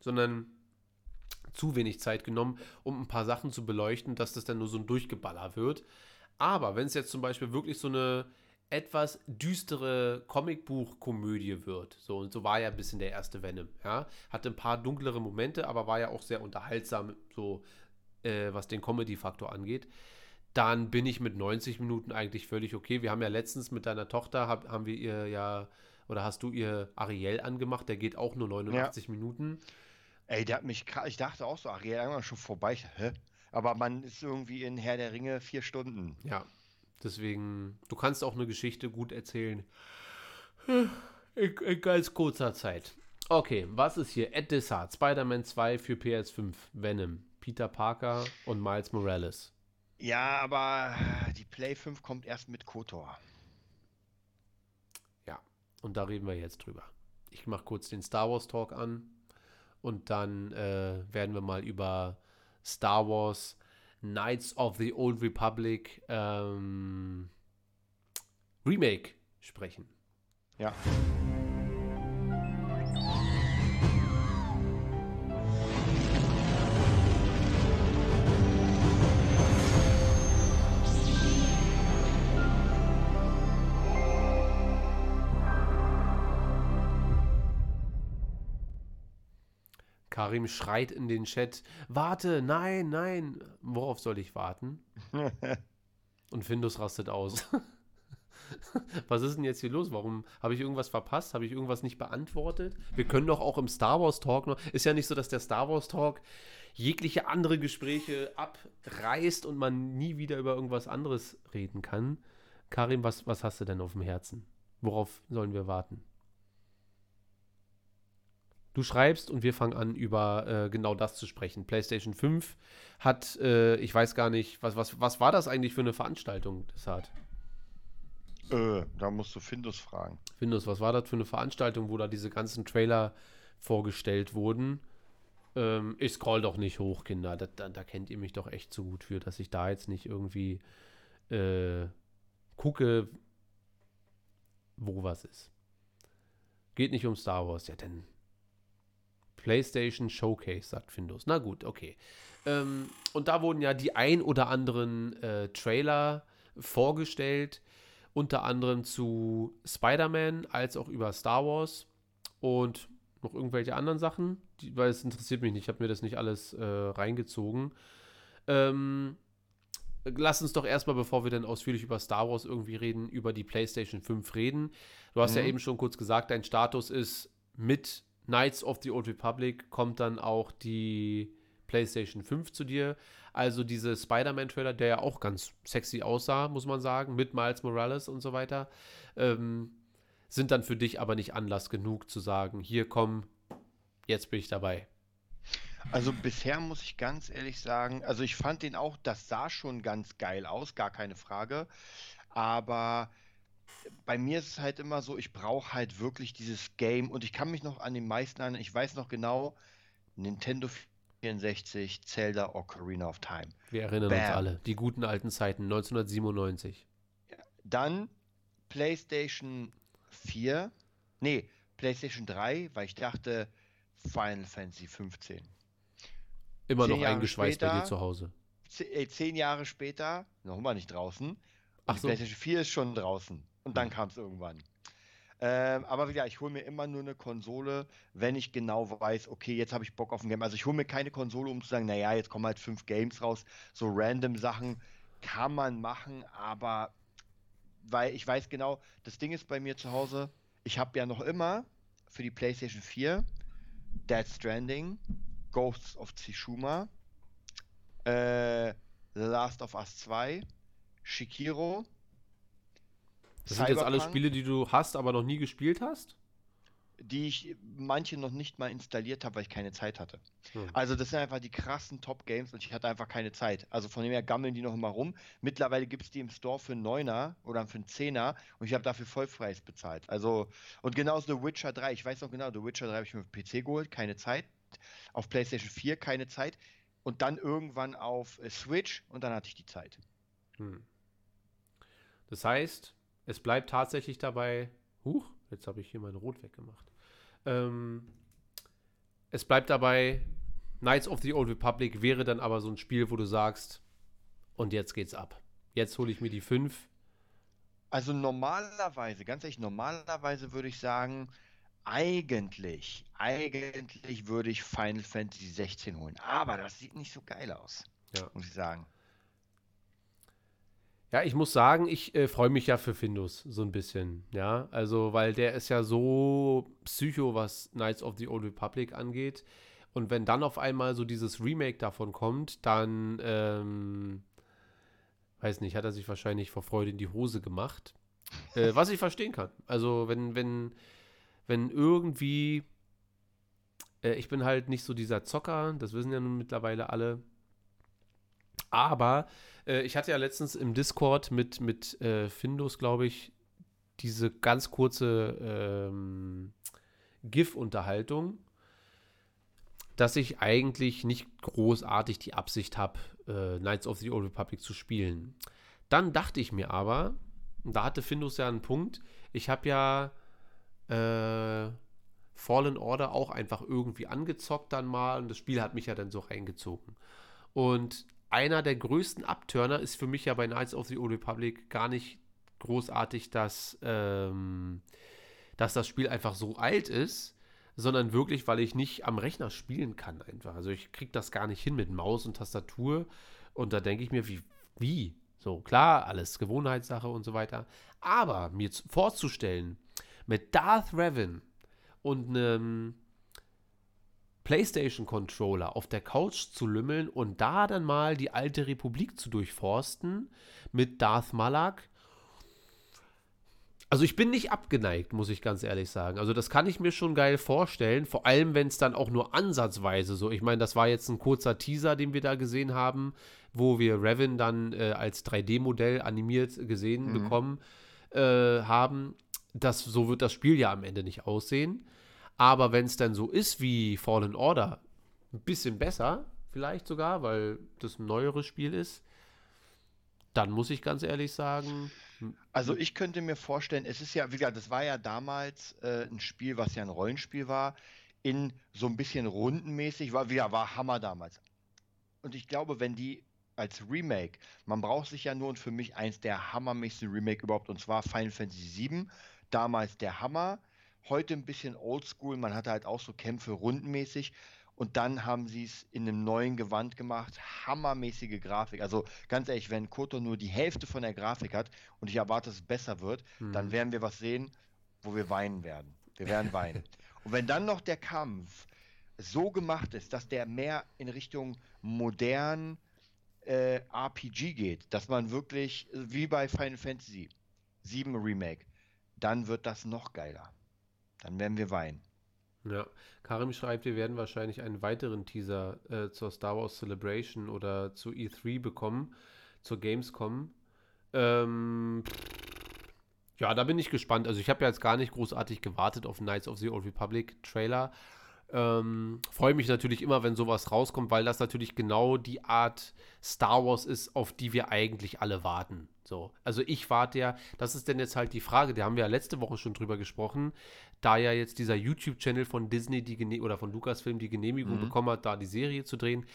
sondern zu wenig Zeit genommen, um ein paar Sachen zu beleuchten, dass das dann nur so ein Durchgeballer wird. Aber wenn es jetzt zum Beispiel wirklich so eine etwas düstere Comicbuch-Komödie wird, so und so war ja ein bisschen der erste Venom, ja, hatte ein paar dunklere Momente, aber war ja auch sehr unterhaltsam, so äh, was den Comedy-Faktor angeht, dann bin ich mit 90 Minuten eigentlich völlig okay. Wir haben ja letztens mit deiner Tochter, hab, haben wir ihr ja, oder hast du ihr Ariel angemacht, der geht auch nur 89 ja. Minuten. Ey, der hat mich, ich dachte auch so, Ariel irgendwann schon vorbei. Hä? Aber man ist irgendwie in Herr der Ringe vier Stunden. Ja, deswegen, du kannst auch eine Geschichte gut erzählen. In, in ganz kurzer Zeit. Okay, was ist hier? Ed Dissart, Spider-Man 2 für PS5, Venom, Peter Parker und Miles Morales. Ja, aber die Play 5 kommt erst mit Kotor. Ja, und da reden wir jetzt drüber. Ich mache kurz den Star Wars Talk an. Und dann äh, werden wir mal über Star Wars Knights of the Old Republic ähm, Remake sprechen. Ja. Karim schreit in den Chat: Warte, nein, nein. Worauf soll ich warten? Und Findus rastet aus. Was ist denn jetzt hier los? Warum habe ich irgendwas verpasst? Habe ich irgendwas nicht beantwortet? Wir können doch auch im Star Wars Talk noch. Ist ja nicht so, dass der Star Wars Talk jegliche andere Gespräche abreißt und man nie wieder über irgendwas anderes reden kann. Karim, was, was hast du denn auf dem Herzen? Worauf sollen wir warten? Du schreibst und wir fangen an, über äh, genau das zu sprechen. PlayStation 5 hat, äh, ich weiß gar nicht, was, was, was war das eigentlich für eine Veranstaltung, das hat? Äh, da musst du Findus fragen. Findus, was war das für eine Veranstaltung, wo da diese ganzen Trailer vorgestellt wurden? Ähm, ich scroll doch nicht hoch, Kinder. Da, da, da, kennt ihr mich doch echt zu gut für, dass ich da jetzt nicht irgendwie äh, gucke, wo was ist. Geht nicht um Star Wars, ja, denn PlayStation Showcase, sagt Findus. Na gut, okay. Ähm, und da wurden ja die ein oder anderen äh, Trailer vorgestellt, unter anderem zu Spider-Man als auch über Star Wars und noch irgendwelche anderen Sachen, die, weil es interessiert mich nicht, ich habe mir das nicht alles äh, reingezogen. Ähm, lass uns doch erstmal, bevor wir dann ausführlich über Star Wars irgendwie reden, über die PlayStation 5 reden. Du hast mhm. ja eben schon kurz gesagt, dein Status ist mit Knights of the Old Republic kommt dann auch die PlayStation 5 zu dir. Also diese Spider-Man-Trailer, der ja auch ganz sexy aussah, muss man sagen, mit Miles Morales und so weiter, ähm, sind dann für dich aber nicht Anlass genug zu sagen, hier komm, jetzt bin ich dabei. Also bisher muss ich ganz ehrlich sagen, also ich fand den auch, das sah schon ganz geil aus, gar keine Frage. Aber bei mir ist es halt immer so, ich brauche halt wirklich dieses Game und ich kann mich noch an den meisten erinnern, ich weiß noch genau, Nintendo 64, Zelda Ocarina of Time. Wir erinnern Bam. uns alle, die guten alten Zeiten, 1997. Dann PlayStation 4, nee, PlayStation 3, weil ich dachte, Final Fantasy 15. Immer zehn noch Jahre eingeschweißt später, bei dir zu Hause. Zehn Jahre später, noch immer nicht draußen. Ach so. PlayStation 4 ist schon draußen. Und dann kam es irgendwann. Ähm, aber wieder, ich hole mir immer nur eine Konsole, wenn ich genau weiß, okay, jetzt habe ich Bock auf ein Game. Also ich hole mir keine Konsole, um zu sagen, naja, jetzt kommen halt fünf Games raus. So random Sachen kann man machen, aber weil ich weiß genau, das Ding ist bei mir zu Hause, ich habe ja noch immer für die PlayStation 4 Dead Stranding, Ghosts of Tsushima, äh, The Last of Us 2, Shikiro, das sind jetzt alle Spiele, die du hast, aber noch nie gespielt hast? Die ich manche noch nicht mal installiert habe, weil ich keine Zeit hatte. Hm. Also das sind einfach die krassen Top-Games und ich hatte einfach keine Zeit. Also von dem her gammeln die noch immer rum. Mittlerweile gibt es die im Store für einen Neuner oder für einen Zehner und ich habe dafür Vollpreis bezahlt. Also, und genauso The Witcher 3, ich weiß noch genau, The Witcher 3 habe ich mir auf PC geholt, keine Zeit. Auf PlayStation 4 keine Zeit. Und dann irgendwann auf äh, Switch und dann hatte ich die Zeit. Hm. Das heißt, es bleibt tatsächlich dabei. Huch, jetzt habe ich hier mein Rot weggemacht. Ähm, es bleibt dabei, Knights of the Old Republic wäre dann aber so ein Spiel, wo du sagst, und jetzt geht's ab. Jetzt hole ich mir die 5. Also normalerweise, ganz ehrlich, normalerweise würde ich sagen, eigentlich, eigentlich würde ich Final Fantasy 16 holen. Aber das sieht nicht so geil aus, ja. muss ich sagen. Ja, ich muss sagen, ich äh, freue mich ja für Findus so ein bisschen. Ja, also, weil der ist ja so psycho, was Knights of the Old Republic angeht. Und wenn dann auf einmal so dieses Remake davon kommt, dann, ähm, weiß nicht, hat er sich wahrscheinlich vor Freude in die Hose gemacht. Äh, was ich verstehen kann. Also, wenn, wenn, wenn irgendwie, äh, ich bin halt nicht so dieser Zocker, das wissen ja nun mittlerweile alle. Aber äh, ich hatte ja letztens im Discord mit, mit äh, Findus, glaube ich, diese ganz kurze ähm, GIF-Unterhaltung. dass ich eigentlich nicht großartig die Absicht habe, äh, Knights of the Old Republic zu spielen. Dann dachte ich mir aber, da hatte Findus ja einen Punkt, ich habe ja äh, Fallen Order auch einfach irgendwie angezockt dann mal und das Spiel hat mich ja dann so reingezogen. Und einer der größten Abturner ist für mich ja bei Knights of the Old Republic gar nicht großartig, dass, ähm, dass das Spiel einfach so alt ist, sondern wirklich, weil ich nicht am Rechner spielen kann einfach. Also ich kriege das gar nicht hin mit Maus und Tastatur und da denke ich mir, wie, wie? So, klar, alles Gewohnheitssache und so weiter. Aber mir vorzustellen, mit Darth Revan und einem PlayStation-Controller auf der Couch zu lümmeln und da dann mal die alte Republik zu durchforsten mit Darth Malak. Also ich bin nicht abgeneigt, muss ich ganz ehrlich sagen. Also das kann ich mir schon geil vorstellen, vor allem wenn es dann auch nur ansatzweise so, ich meine, das war jetzt ein kurzer Teaser, den wir da gesehen haben, wo wir Revan dann äh, als 3D-Modell animiert gesehen Mhm. bekommen äh, haben. Das, so wird das Spiel ja am Ende nicht aussehen. Aber wenn es dann so ist wie Fallen Order, ein bisschen besser, vielleicht sogar, weil das ein neueres Spiel ist, dann muss ich ganz ehrlich sagen, Also ich könnte mir vorstellen, es ist ja, wie gesagt, das war ja damals äh, ein Spiel, was ja ein Rollenspiel war, in so ein bisschen rundenmäßig, war, ja, war Hammer damals. Und ich glaube, wenn die als Remake, man braucht sich ja nur und für mich eins der hammermäßigsten Remake überhaupt, und zwar Final Fantasy VII, damals der Hammer, heute ein bisschen oldschool, man hatte halt auch so Kämpfe rundenmäßig. Und dann haben sie es in einem neuen Gewand gemacht. Hammermäßige Grafik. Also ganz ehrlich, wenn Koto nur die Hälfte von der Grafik hat und ich erwarte, dass es besser wird, dann Mhm. werden wir was sehen, wo wir weinen werden. Wir werden weinen. und wenn dann noch der Kampf so gemacht ist, dass der mehr in Richtung modern äh, RPG geht, dass man wirklich, äh, wie bei Final Fantasy 7 Remake, dann wird das noch geiler. Dann werden wir weinen. Ja, Karim schreibt, wir werden wahrscheinlich einen weiteren Teaser äh, zur Star Wars Celebration oder zu E3 bekommen, zur Gamescom. Ähm, ja, da bin ich gespannt. Also ich habe ja jetzt gar nicht großartig gewartet auf Knights of the Old Republic Trailer. Ähm, Freue mich natürlich immer, wenn sowas rauskommt, weil das natürlich genau die Art Star Wars ist, auf die wir eigentlich alle warten. So, also ich warte ja, das ist denn jetzt halt die Frage, da haben wir ja letzte Woche schon drüber gesprochen, da ja jetzt dieser YouTube-Channel von Disney die oder von Lucasfilm die Genehmigung Mhm. bekommen hat, da die Serie zu drehen.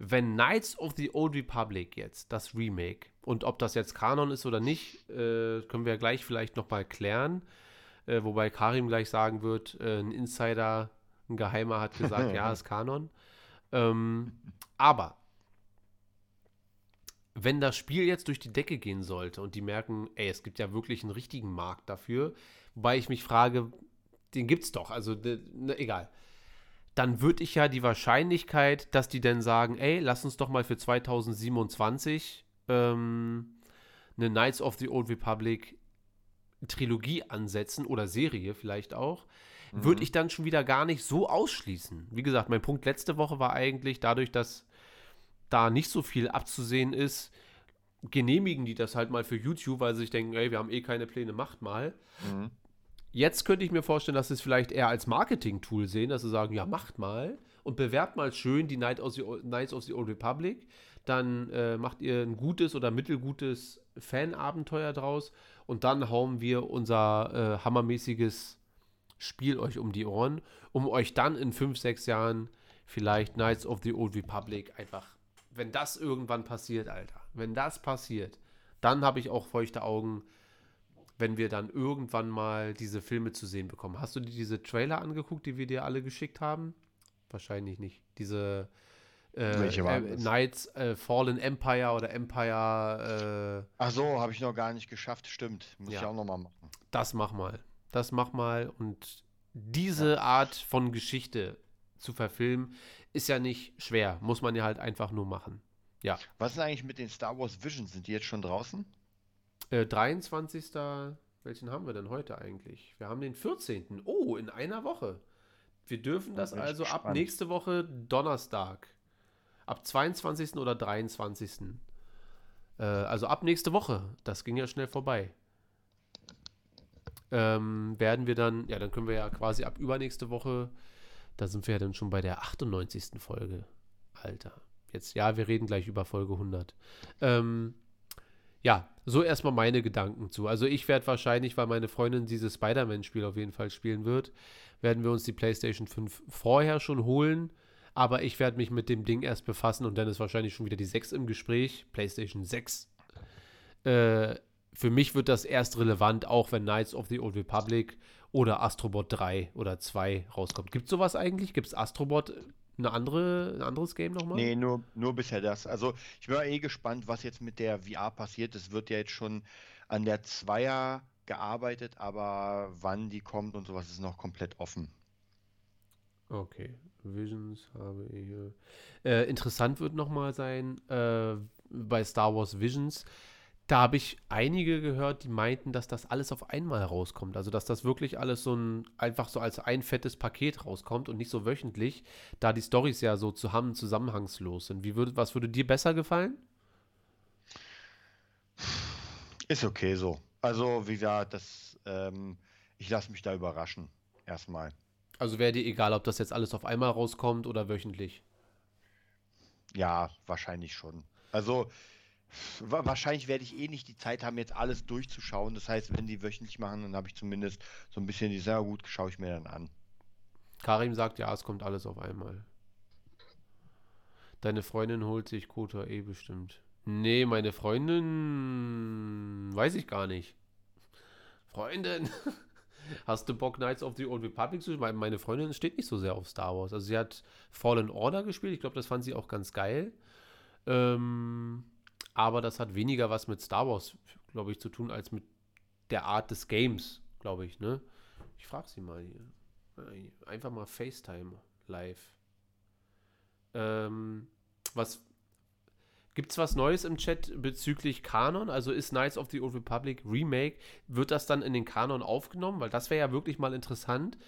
Wenn Knights of the Old Republic jetzt, das Remake, und ob das jetzt Kanon ist oder nicht, äh, können wir ja gleich vielleicht nochmal klären. Äh, wobei Karim gleich sagen wird, äh, ein Insider, ein Geheimer hat gesagt, ja, ist Kanon. Ähm, aber wenn das Spiel jetzt durch die Decke gehen sollte und die merken, ey, es gibt ja wirklich einen richtigen Markt dafür, wobei ich mich frage, den gibt's doch, also ne, egal. Dann würde ich ja die Wahrscheinlichkeit, dass die dann sagen, ey, lass uns doch mal für 2027 ähm, eine Knights of the Old Republic Trilogie ansetzen oder Serie vielleicht auch, würde ich dann schon wieder gar nicht so ausschließen. Wie gesagt, mein Punkt letzte Woche war eigentlich dadurch, dass da nicht so viel abzusehen ist, genehmigen die das halt mal für YouTube, weil sie sich denken, ey, wir haben eh keine Pläne, macht mal. Mhm. Jetzt könnte ich mir vorstellen, dass sie es vielleicht eher als Marketing-Tool sehen, dass sie sagen, ja, macht mal und bewerbt mal schön die Night of the, Old- Knights of the Old Republic. Dann äh, macht ihr ein gutes oder mittelgutes Fanabenteuer draus und dann hauen wir unser äh, hammermäßiges Spiel euch um die Ohren, um euch dann in fünf, sechs Jahren vielleicht Knights of the Old Republic einfach, wenn das irgendwann passiert, Alter, wenn das passiert, dann habe ich auch feuchte Augen, wenn wir dann irgendwann mal diese Filme zu sehen bekommen. Hast du dir diese Trailer angeguckt, die wir dir alle geschickt haben? Wahrscheinlich nicht. Diese äh, äh? Knights äh, Fallen Empire oder Empire, äh, Ach so, habe ich noch gar nicht geschafft, stimmt. Muss Ja. ich auch noch mal machen. das mach mal. Das mach mal. Und diese Art von Geschichte zu verfilmen, ist ja nicht schwer. Muss man ja halt einfach nur machen. Ja. Was ist eigentlich mit den Star Wars Visions? Sind die jetzt schon draußen? Äh, 23. Welchen haben wir denn heute eigentlich? Wir haben den 14. Oh, in einer Woche. Wir dürfen Da das ich also ab nächste Woche Donnerstag. Ab 22. oder 23. Äh, also ab nächste Woche. Das ging ja schnell vorbei. Ähm, werden wir dann, ja, dann können wir ja quasi ab übernächste Woche Da sind wir ja dann schon bei der 98. Folge. Alter. Jetzt, ja, wir reden gleich über Folge 100. Ähm, ja, so erstmal meine Gedanken zu. Also ich werde wahrscheinlich, weil meine Freundin dieses Spider-Man-Spiel auf jeden Fall spielen wird, werden wir uns die PlayStation 5 vorher schon holen. Aber ich werde mich mit dem Ding erst befassen und dann ist wahrscheinlich schon wieder die 6 im Gespräch. PlayStation 6. Äh, für mich wird das erst relevant, auch wenn Knights of the Old Republic oder Astrobot 3 oder 2 rauskommt. Gibt es sowas eigentlich? Gibt es Astrobot eine andere, ein anderes Game nochmal? Nee, nur, nur bisher das. Also ich bin eh gespannt, was jetzt mit der VR passiert. Es wird ja jetzt schon an der Zweier gearbeitet, aber wann die kommt und sowas ist noch komplett offen. Okay, Visions habe ich hier. Äh, interessant wird nochmal sein, äh, bei Star Wars Visions, da habe ich einige gehört, die meinten, dass das alles auf einmal rauskommt. Also, dass das wirklich alles so ein, einfach so als ein fettes Paket rauskommt und nicht so wöchentlich, da die Storys ja so zu haben, zusammenhangslos sind. Wie würde, was würde dir besser gefallen? Ist okay so. Also, wie gesagt, das, ähm, ich lasse mich da überraschen. Erstmal. Also wäre dir egal, ob das jetzt alles auf einmal rauskommt oder wöchentlich? Ja, wahrscheinlich schon. Also, wahrscheinlich werde ich eh nicht die Zeit haben, jetzt alles durchzuschauen. Das heißt, wenn die wöchentlich machen, dann habe ich zumindest so ein bisschen die, sehr gut, schaue ich mir dann an. Karim sagt, ja, es kommt alles auf einmal. Deine Freundin holt sich Kotor eh bestimmt. Nee, meine Freundin weiß ich gar nicht. Freundin, hast du Bock Knights of the Old Republic zu spielen? Meine Freundin steht nicht so sehr auf Star Wars. Also sie hat Fallen Order gespielt. Ich glaube, das fand sie auch ganz geil. Ähm, aber das hat weniger was mit Star Wars, glaube ich, zu tun, als mit der Art des Games, glaube ich, ne? Ich frage sie mal hier. Einfach mal FaceTime live. Ähm, was gibt's was Neues im Chat bezüglich Kanon? Also ist Knights of the Old Republic Remake, wird das dann in den Kanon aufgenommen? Weil das wäre ja wirklich mal interessant,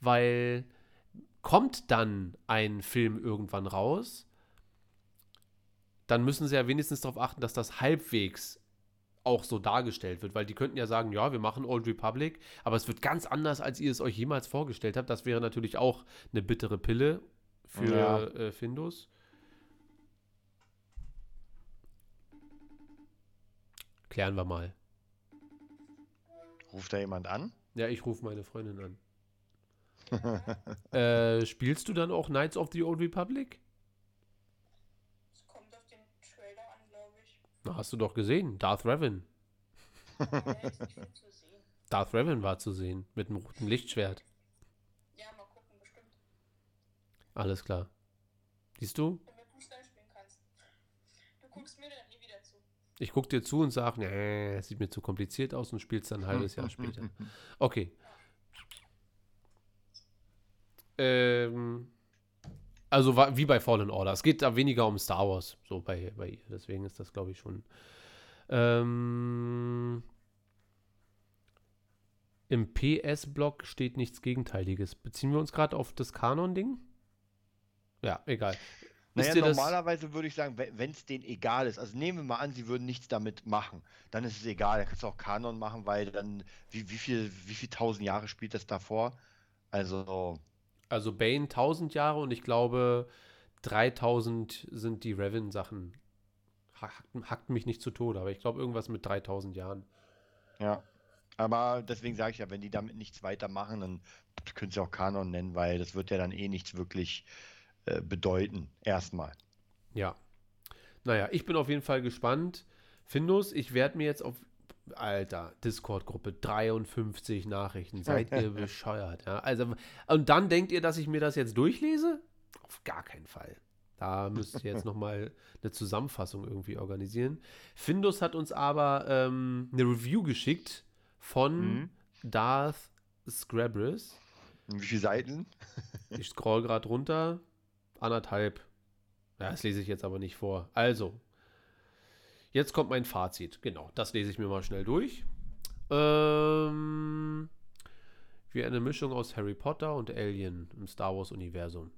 weil kommt dann ein Film irgendwann raus, dann müssen sie ja wenigstens darauf achten, dass das halbwegs auch so dargestellt wird, weil die könnten ja sagen, ja, wir machen Old Republic, aber es wird ganz anders, als ihr es euch jemals vorgestellt habt. Das wäre natürlich auch eine bittere Pille für Ja. äh, Findus. Klären wir mal. Ruft da jemand an? Ja, ich rufe meine Freundin an. äh, spielst du dann auch Knights of the Old Republic? Es kommt auf den Trailer an, glaube ich. Na, hast du doch gesehen. Darth Revan. Darth Revan war zu sehen mit dem roten Lichtschwert. Ja, mal gucken, bestimmt. Alles klar. Siehst du? Wenn du Fußball spielen kannst. Du guckst mir dann nie wieder zu. Ich gucke dir zu und sage, nee, es sieht mir zu kompliziert aus und spielst dann ein halbes Jahr später. Okay. Ähm, also wie bei Fallen Order. Es geht da weniger um Star Wars, so bei, bei ihr. Deswegen ist das, glaube ich, schon. Ähm, Im PS-Block steht nichts Gegenteiliges. Beziehen wir uns gerade auf das Kanon-Ding? Ja, egal. Naja, normalerweise würde ich sagen, wenn es denen egal ist, also nehmen wir mal an, sie würden nichts damit machen, dann ist es egal, dann kannst du auch Kanon machen, weil dann, wie, wie viel, wie viel tausend Jahre spielt das davor? Also, Also Bane 1000 Jahre und ich glaube 3000 sind die Revan-Sachen. Hackt, hackt mich nicht zu Tode, aber ich glaube irgendwas mit 3000 Jahren. ja. Aber deswegen sage ich ja, wenn die damit nichts weitermachen, dann können sie auch Kanon nennen, weil das wird ja dann eh nichts wirklich äh, bedeuten. Erstmal. Ja. Naja, ich bin auf jeden Fall gespannt. Findus, ich werde mir jetzt auf. Alter, Discord-Gruppe, 53 Nachrichten. Seid ihr bescheuert, ja? Also, und dann denkt ihr, dass ich mir das jetzt durchlese? Auf gar keinen Fall. Da müsst ihr jetzt nochmal eine Zusammenfassung irgendwie organisieren. Findus hat uns aber ähm, eine Review geschickt von Mhm. Darth Scrabris. Wie viele Seiten? Ich scroll gerade runter. Anderthalb. Ja, das lese ich jetzt aber nicht vor. Also, jetzt kommt mein Fazit. Genau, das lese ich mir mal schnell durch. Ähm, wie eine Mischung aus Harry Potter und Alien im Star Wars-Universum.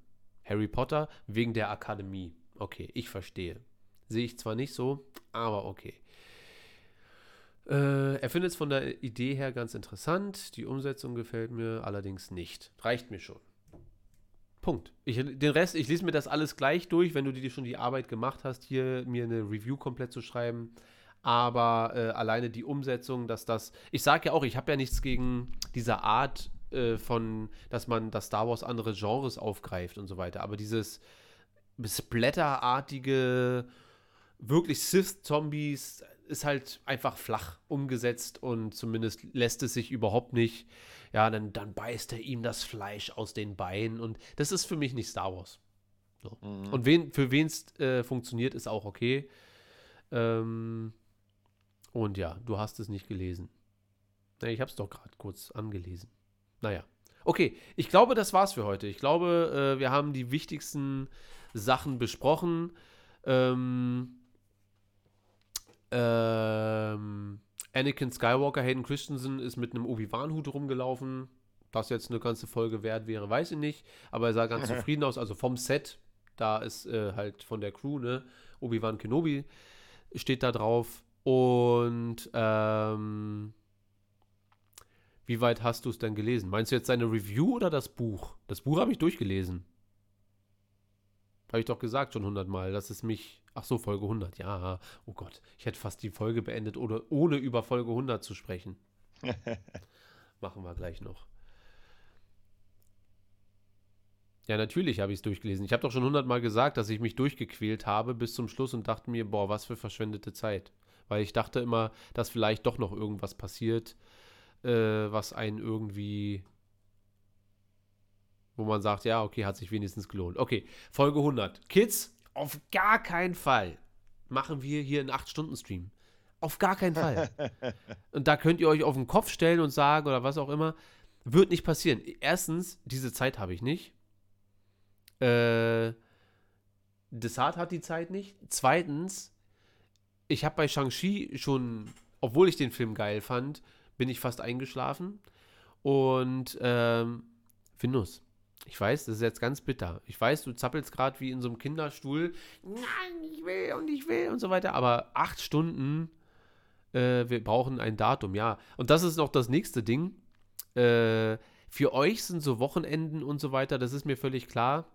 Harry Potter wegen der Akademie. Okay, ich verstehe. Sehe ich zwar nicht so, aber okay. Äh, er findet es von der Idee her ganz interessant. Die Umsetzung gefällt mir allerdings nicht. Reicht mir schon. Punkt. Ich, den Rest, ich lese mir das alles gleich durch, wenn du dir schon die Arbeit gemacht hast, hier mir eine Review komplett zu schreiben. Aber äh, alleine die Umsetzung, dass das. Ich sage ja auch, ich habe ja nichts gegen diese Art äh, von, dass man das Star Wars andere Genres aufgreift und so weiter. Aber dieses Splatter-artige, wirklich Sith-Zombies ist halt einfach flach umgesetzt und zumindest lässt es sich überhaupt nicht. Ja, dann, dann beißt er ihm das Fleisch aus den Beinen und das ist für mich nicht Star Wars. So. Mhm. Und wen, für wen es äh, funktioniert, ist auch okay. Ähm, und ja, du hast es nicht gelesen. Na, ich habe es doch gerade kurz angelesen. Naja. Okay, ich glaube, das war's für heute. Ich glaube, äh, wir haben die wichtigsten Sachen besprochen. Ähm, ähm, Anakin Skywalker, Hayden Christensen ist mit einem Obi-Wan-Hut rumgelaufen. Das jetzt eine ganze Folge wert wäre, weiß ich nicht. Aber er sah ganz zufrieden aus. Also vom Set, da ist äh, halt von der Crew, ne? Obi-Wan Kenobi steht da drauf. Und ähm, wie weit hast du es denn gelesen? Meinst du jetzt seine Review oder das Buch? Das Buch habe ich durchgelesen. Habe ich doch gesagt schon hundertmal, dass es mich. Ach so, Folge 100. Ja, oh Gott. Ich hätte fast die Folge beendet, oder, ohne über Folge 100 zu sprechen. Machen wir gleich noch. Ja, natürlich habe ich es durchgelesen. Ich habe doch schon hundertmal gesagt, dass ich mich durchgequält habe bis zum Schluss und dachte mir, boah, was für verschwendete Zeit. Weil ich dachte immer, dass vielleicht doch noch irgendwas passiert, äh, was einen irgendwie, wo man sagt, ja, okay, hat sich wenigstens gelohnt. Okay, Folge 100. Kids, auf gar keinen Fall machen wir hier einen 8-Stunden-Stream. Auf gar keinen Fall. und da könnt ihr euch auf den Kopf stellen und sagen oder was auch immer. Wird nicht passieren. Erstens, diese Zeit habe ich nicht. Äh, Desart hat die Zeit nicht. Zweitens, ich habe bei Shang-Chi schon, obwohl ich den Film geil fand, bin ich fast eingeschlafen. Und ähm, Findus, ich weiß, das ist jetzt ganz bitter. Ich weiß, du zappelst gerade wie in so einem Kinderstuhl. Nein, ich will und ich will und so weiter. Aber acht Stunden, äh, wir brauchen ein Datum, ja. Und das ist noch das nächste Ding. Äh, für euch sind so Wochenenden und so weiter, das ist mir völlig klar.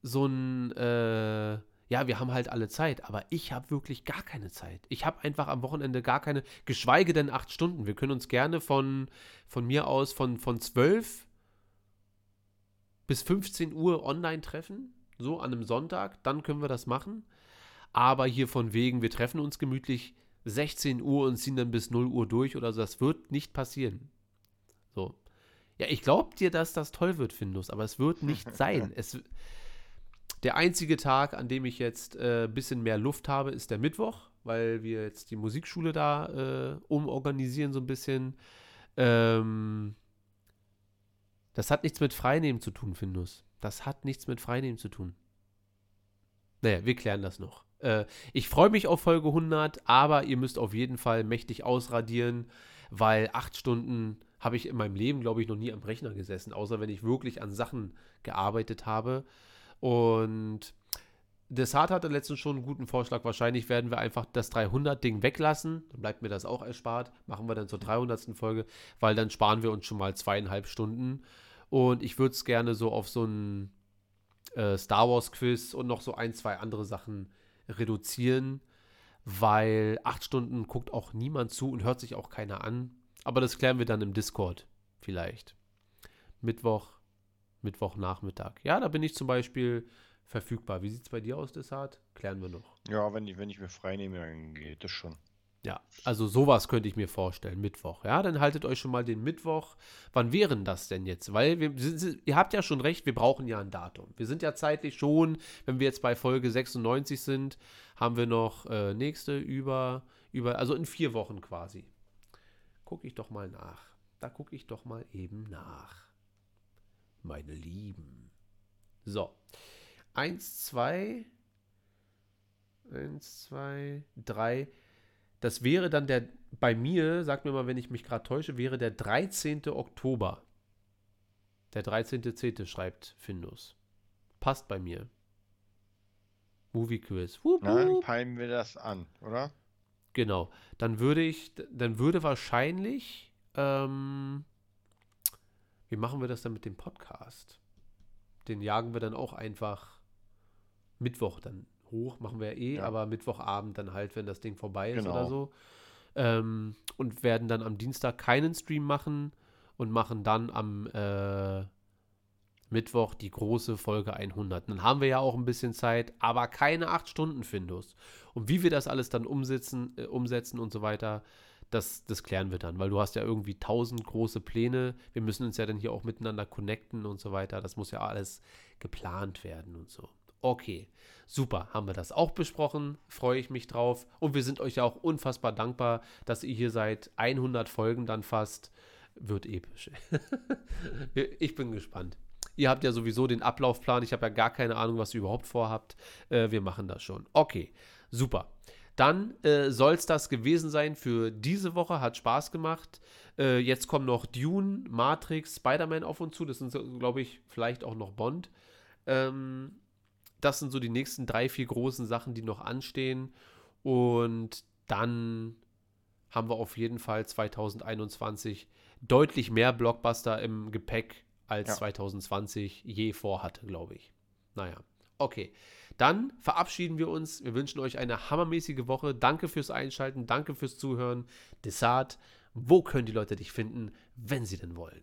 So ein, äh, ja, wir haben halt alle Zeit, aber ich habe wirklich gar keine Zeit. Ich habe einfach am Wochenende gar keine, geschweige denn acht Stunden. Wir können uns gerne von, von mir aus von, von 12 bis 15 Uhr online treffen, so an einem Sonntag, dann können wir das machen. Aber hier von wegen, wir treffen uns gemütlich 16 Uhr und ziehen dann bis 0 Uhr durch oder so, das wird nicht passieren. So. Ja, ich glaube dir, dass das toll wird, Findus, aber es wird nicht sein. Es, der einzige Tag, an dem ich jetzt ein äh, bisschen mehr Luft habe, ist der Mittwoch, weil wir jetzt die Musikschule da äh, umorganisieren so ein bisschen. Ähm, das hat nichts mit Freinehmen zu tun, Findus. Das hat nichts mit Freinehmen zu tun. Naja, wir klären das noch. Äh, ich freue mich auf Folge 100, aber ihr müsst auf jeden Fall mächtig ausradieren, weil acht Stunden habe ich in meinem Leben, glaube ich, noch nie am Rechner gesessen, außer wenn ich wirklich an Sachen gearbeitet habe. Und Desart hatte letztens schon einen guten Vorschlag. Wahrscheinlich werden wir einfach das 300-Ding weglassen. Dann bleibt mir das auch erspart. Machen wir dann zur 300. Folge, weil dann sparen wir uns schon mal zweieinhalb Stunden. Und ich würde es gerne so auf so ein äh, Star Wars-Quiz und noch so ein, zwei andere Sachen reduzieren, weil acht Stunden guckt auch niemand zu und hört sich auch keiner an. Aber das klären wir dann im Discord vielleicht. Mittwoch, Mittwochnachmittag. Ja, da bin ich zum Beispiel verfügbar. Wie sieht es bei dir aus, Desart? Klären wir noch. Ja, wenn ich, wenn ich mir frei nehme, dann geht das schon. Ja, also sowas könnte ich mir vorstellen, Mittwoch. Ja, dann haltet euch schon mal den Mittwoch. Wann wären das denn jetzt? Weil wir, ihr habt ja schon recht, wir brauchen ja ein Datum. Wir sind ja zeitlich schon, wenn wir jetzt bei Folge 96 sind, haben wir noch äh, nächste über, über, also in vier Wochen quasi. Gucke ich doch mal nach. Da gucke ich doch mal eben nach. Meine Lieben. So. Eins, zwei. Eins, zwei, drei. Das wäre dann der, bei mir, sagt mir mal, wenn ich mich gerade täusche, wäre der 13. Oktober. Der 13.10. schreibt Findus. Passt bei mir. Movie Quiz. Wup, dann peilen wir das an, oder? Genau. Dann würde ich, dann würde wahrscheinlich, ähm, wie machen wir das dann mit dem Podcast? den jagen wir dann auch einfach Mittwoch dann hoch, machen wir ja eh, Ja. aber Mittwochabend dann halt, wenn das Ding vorbei ist Genau. oder so. Ähm, und werden dann am Dienstag keinen Stream machen und machen dann am äh, Mittwoch die große Folge 100. Dann haben wir ja auch ein bisschen Zeit, aber keine 8 Stunden Findus. Und wie wir das alles dann umsetzen, äh, umsetzen und so weiter, das, das klären wir dann, weil du hast ja irgendwie tausend große Pläne. Wir müssen uns ja dann hier auch miteinander connecten und so weiter. Das muss ja alles geplant werden und so. Okay, super, haben wir das auch besprochen, freue ich mich drauf. Und wir sind euch ja auch unfassbar dankbar, dass ihr hier seid. 100 Folgen dann fast. Wird episch. ich bin gespannt. Ihr habt ja sowieso den Ablaufplan. Ich habe ja gar keine Ahnung, was ihr überhaupt vorhabt. Äh, wir machen das schon. Okay, super. Dann äh, soll es das gewesen sein für diese Woche. Hat Spaß gemacht. Äh, jetzt kommen noch Dune, Matrix, Spider-Man auf uns zu. Das sind, glaube ich, vielleicht auch noch Bond. Ähm, das sind so die nächsten drei, vier großen Sachen, die noch anstehen. Und dann haben wir auf jeden Fall 2021 deutlich mehr Blockbuster im Gepäck als Ja. 2020 je vorhatte, glaube ich. Naja, okay. Dann verabschieden wir uns. Wir wünschen euch eine hammermäßige Woche. Danke fürs Einschalten, danke fürs Zuhören. Desart, wo können die Leute dich finden, wenn sie denn wollen?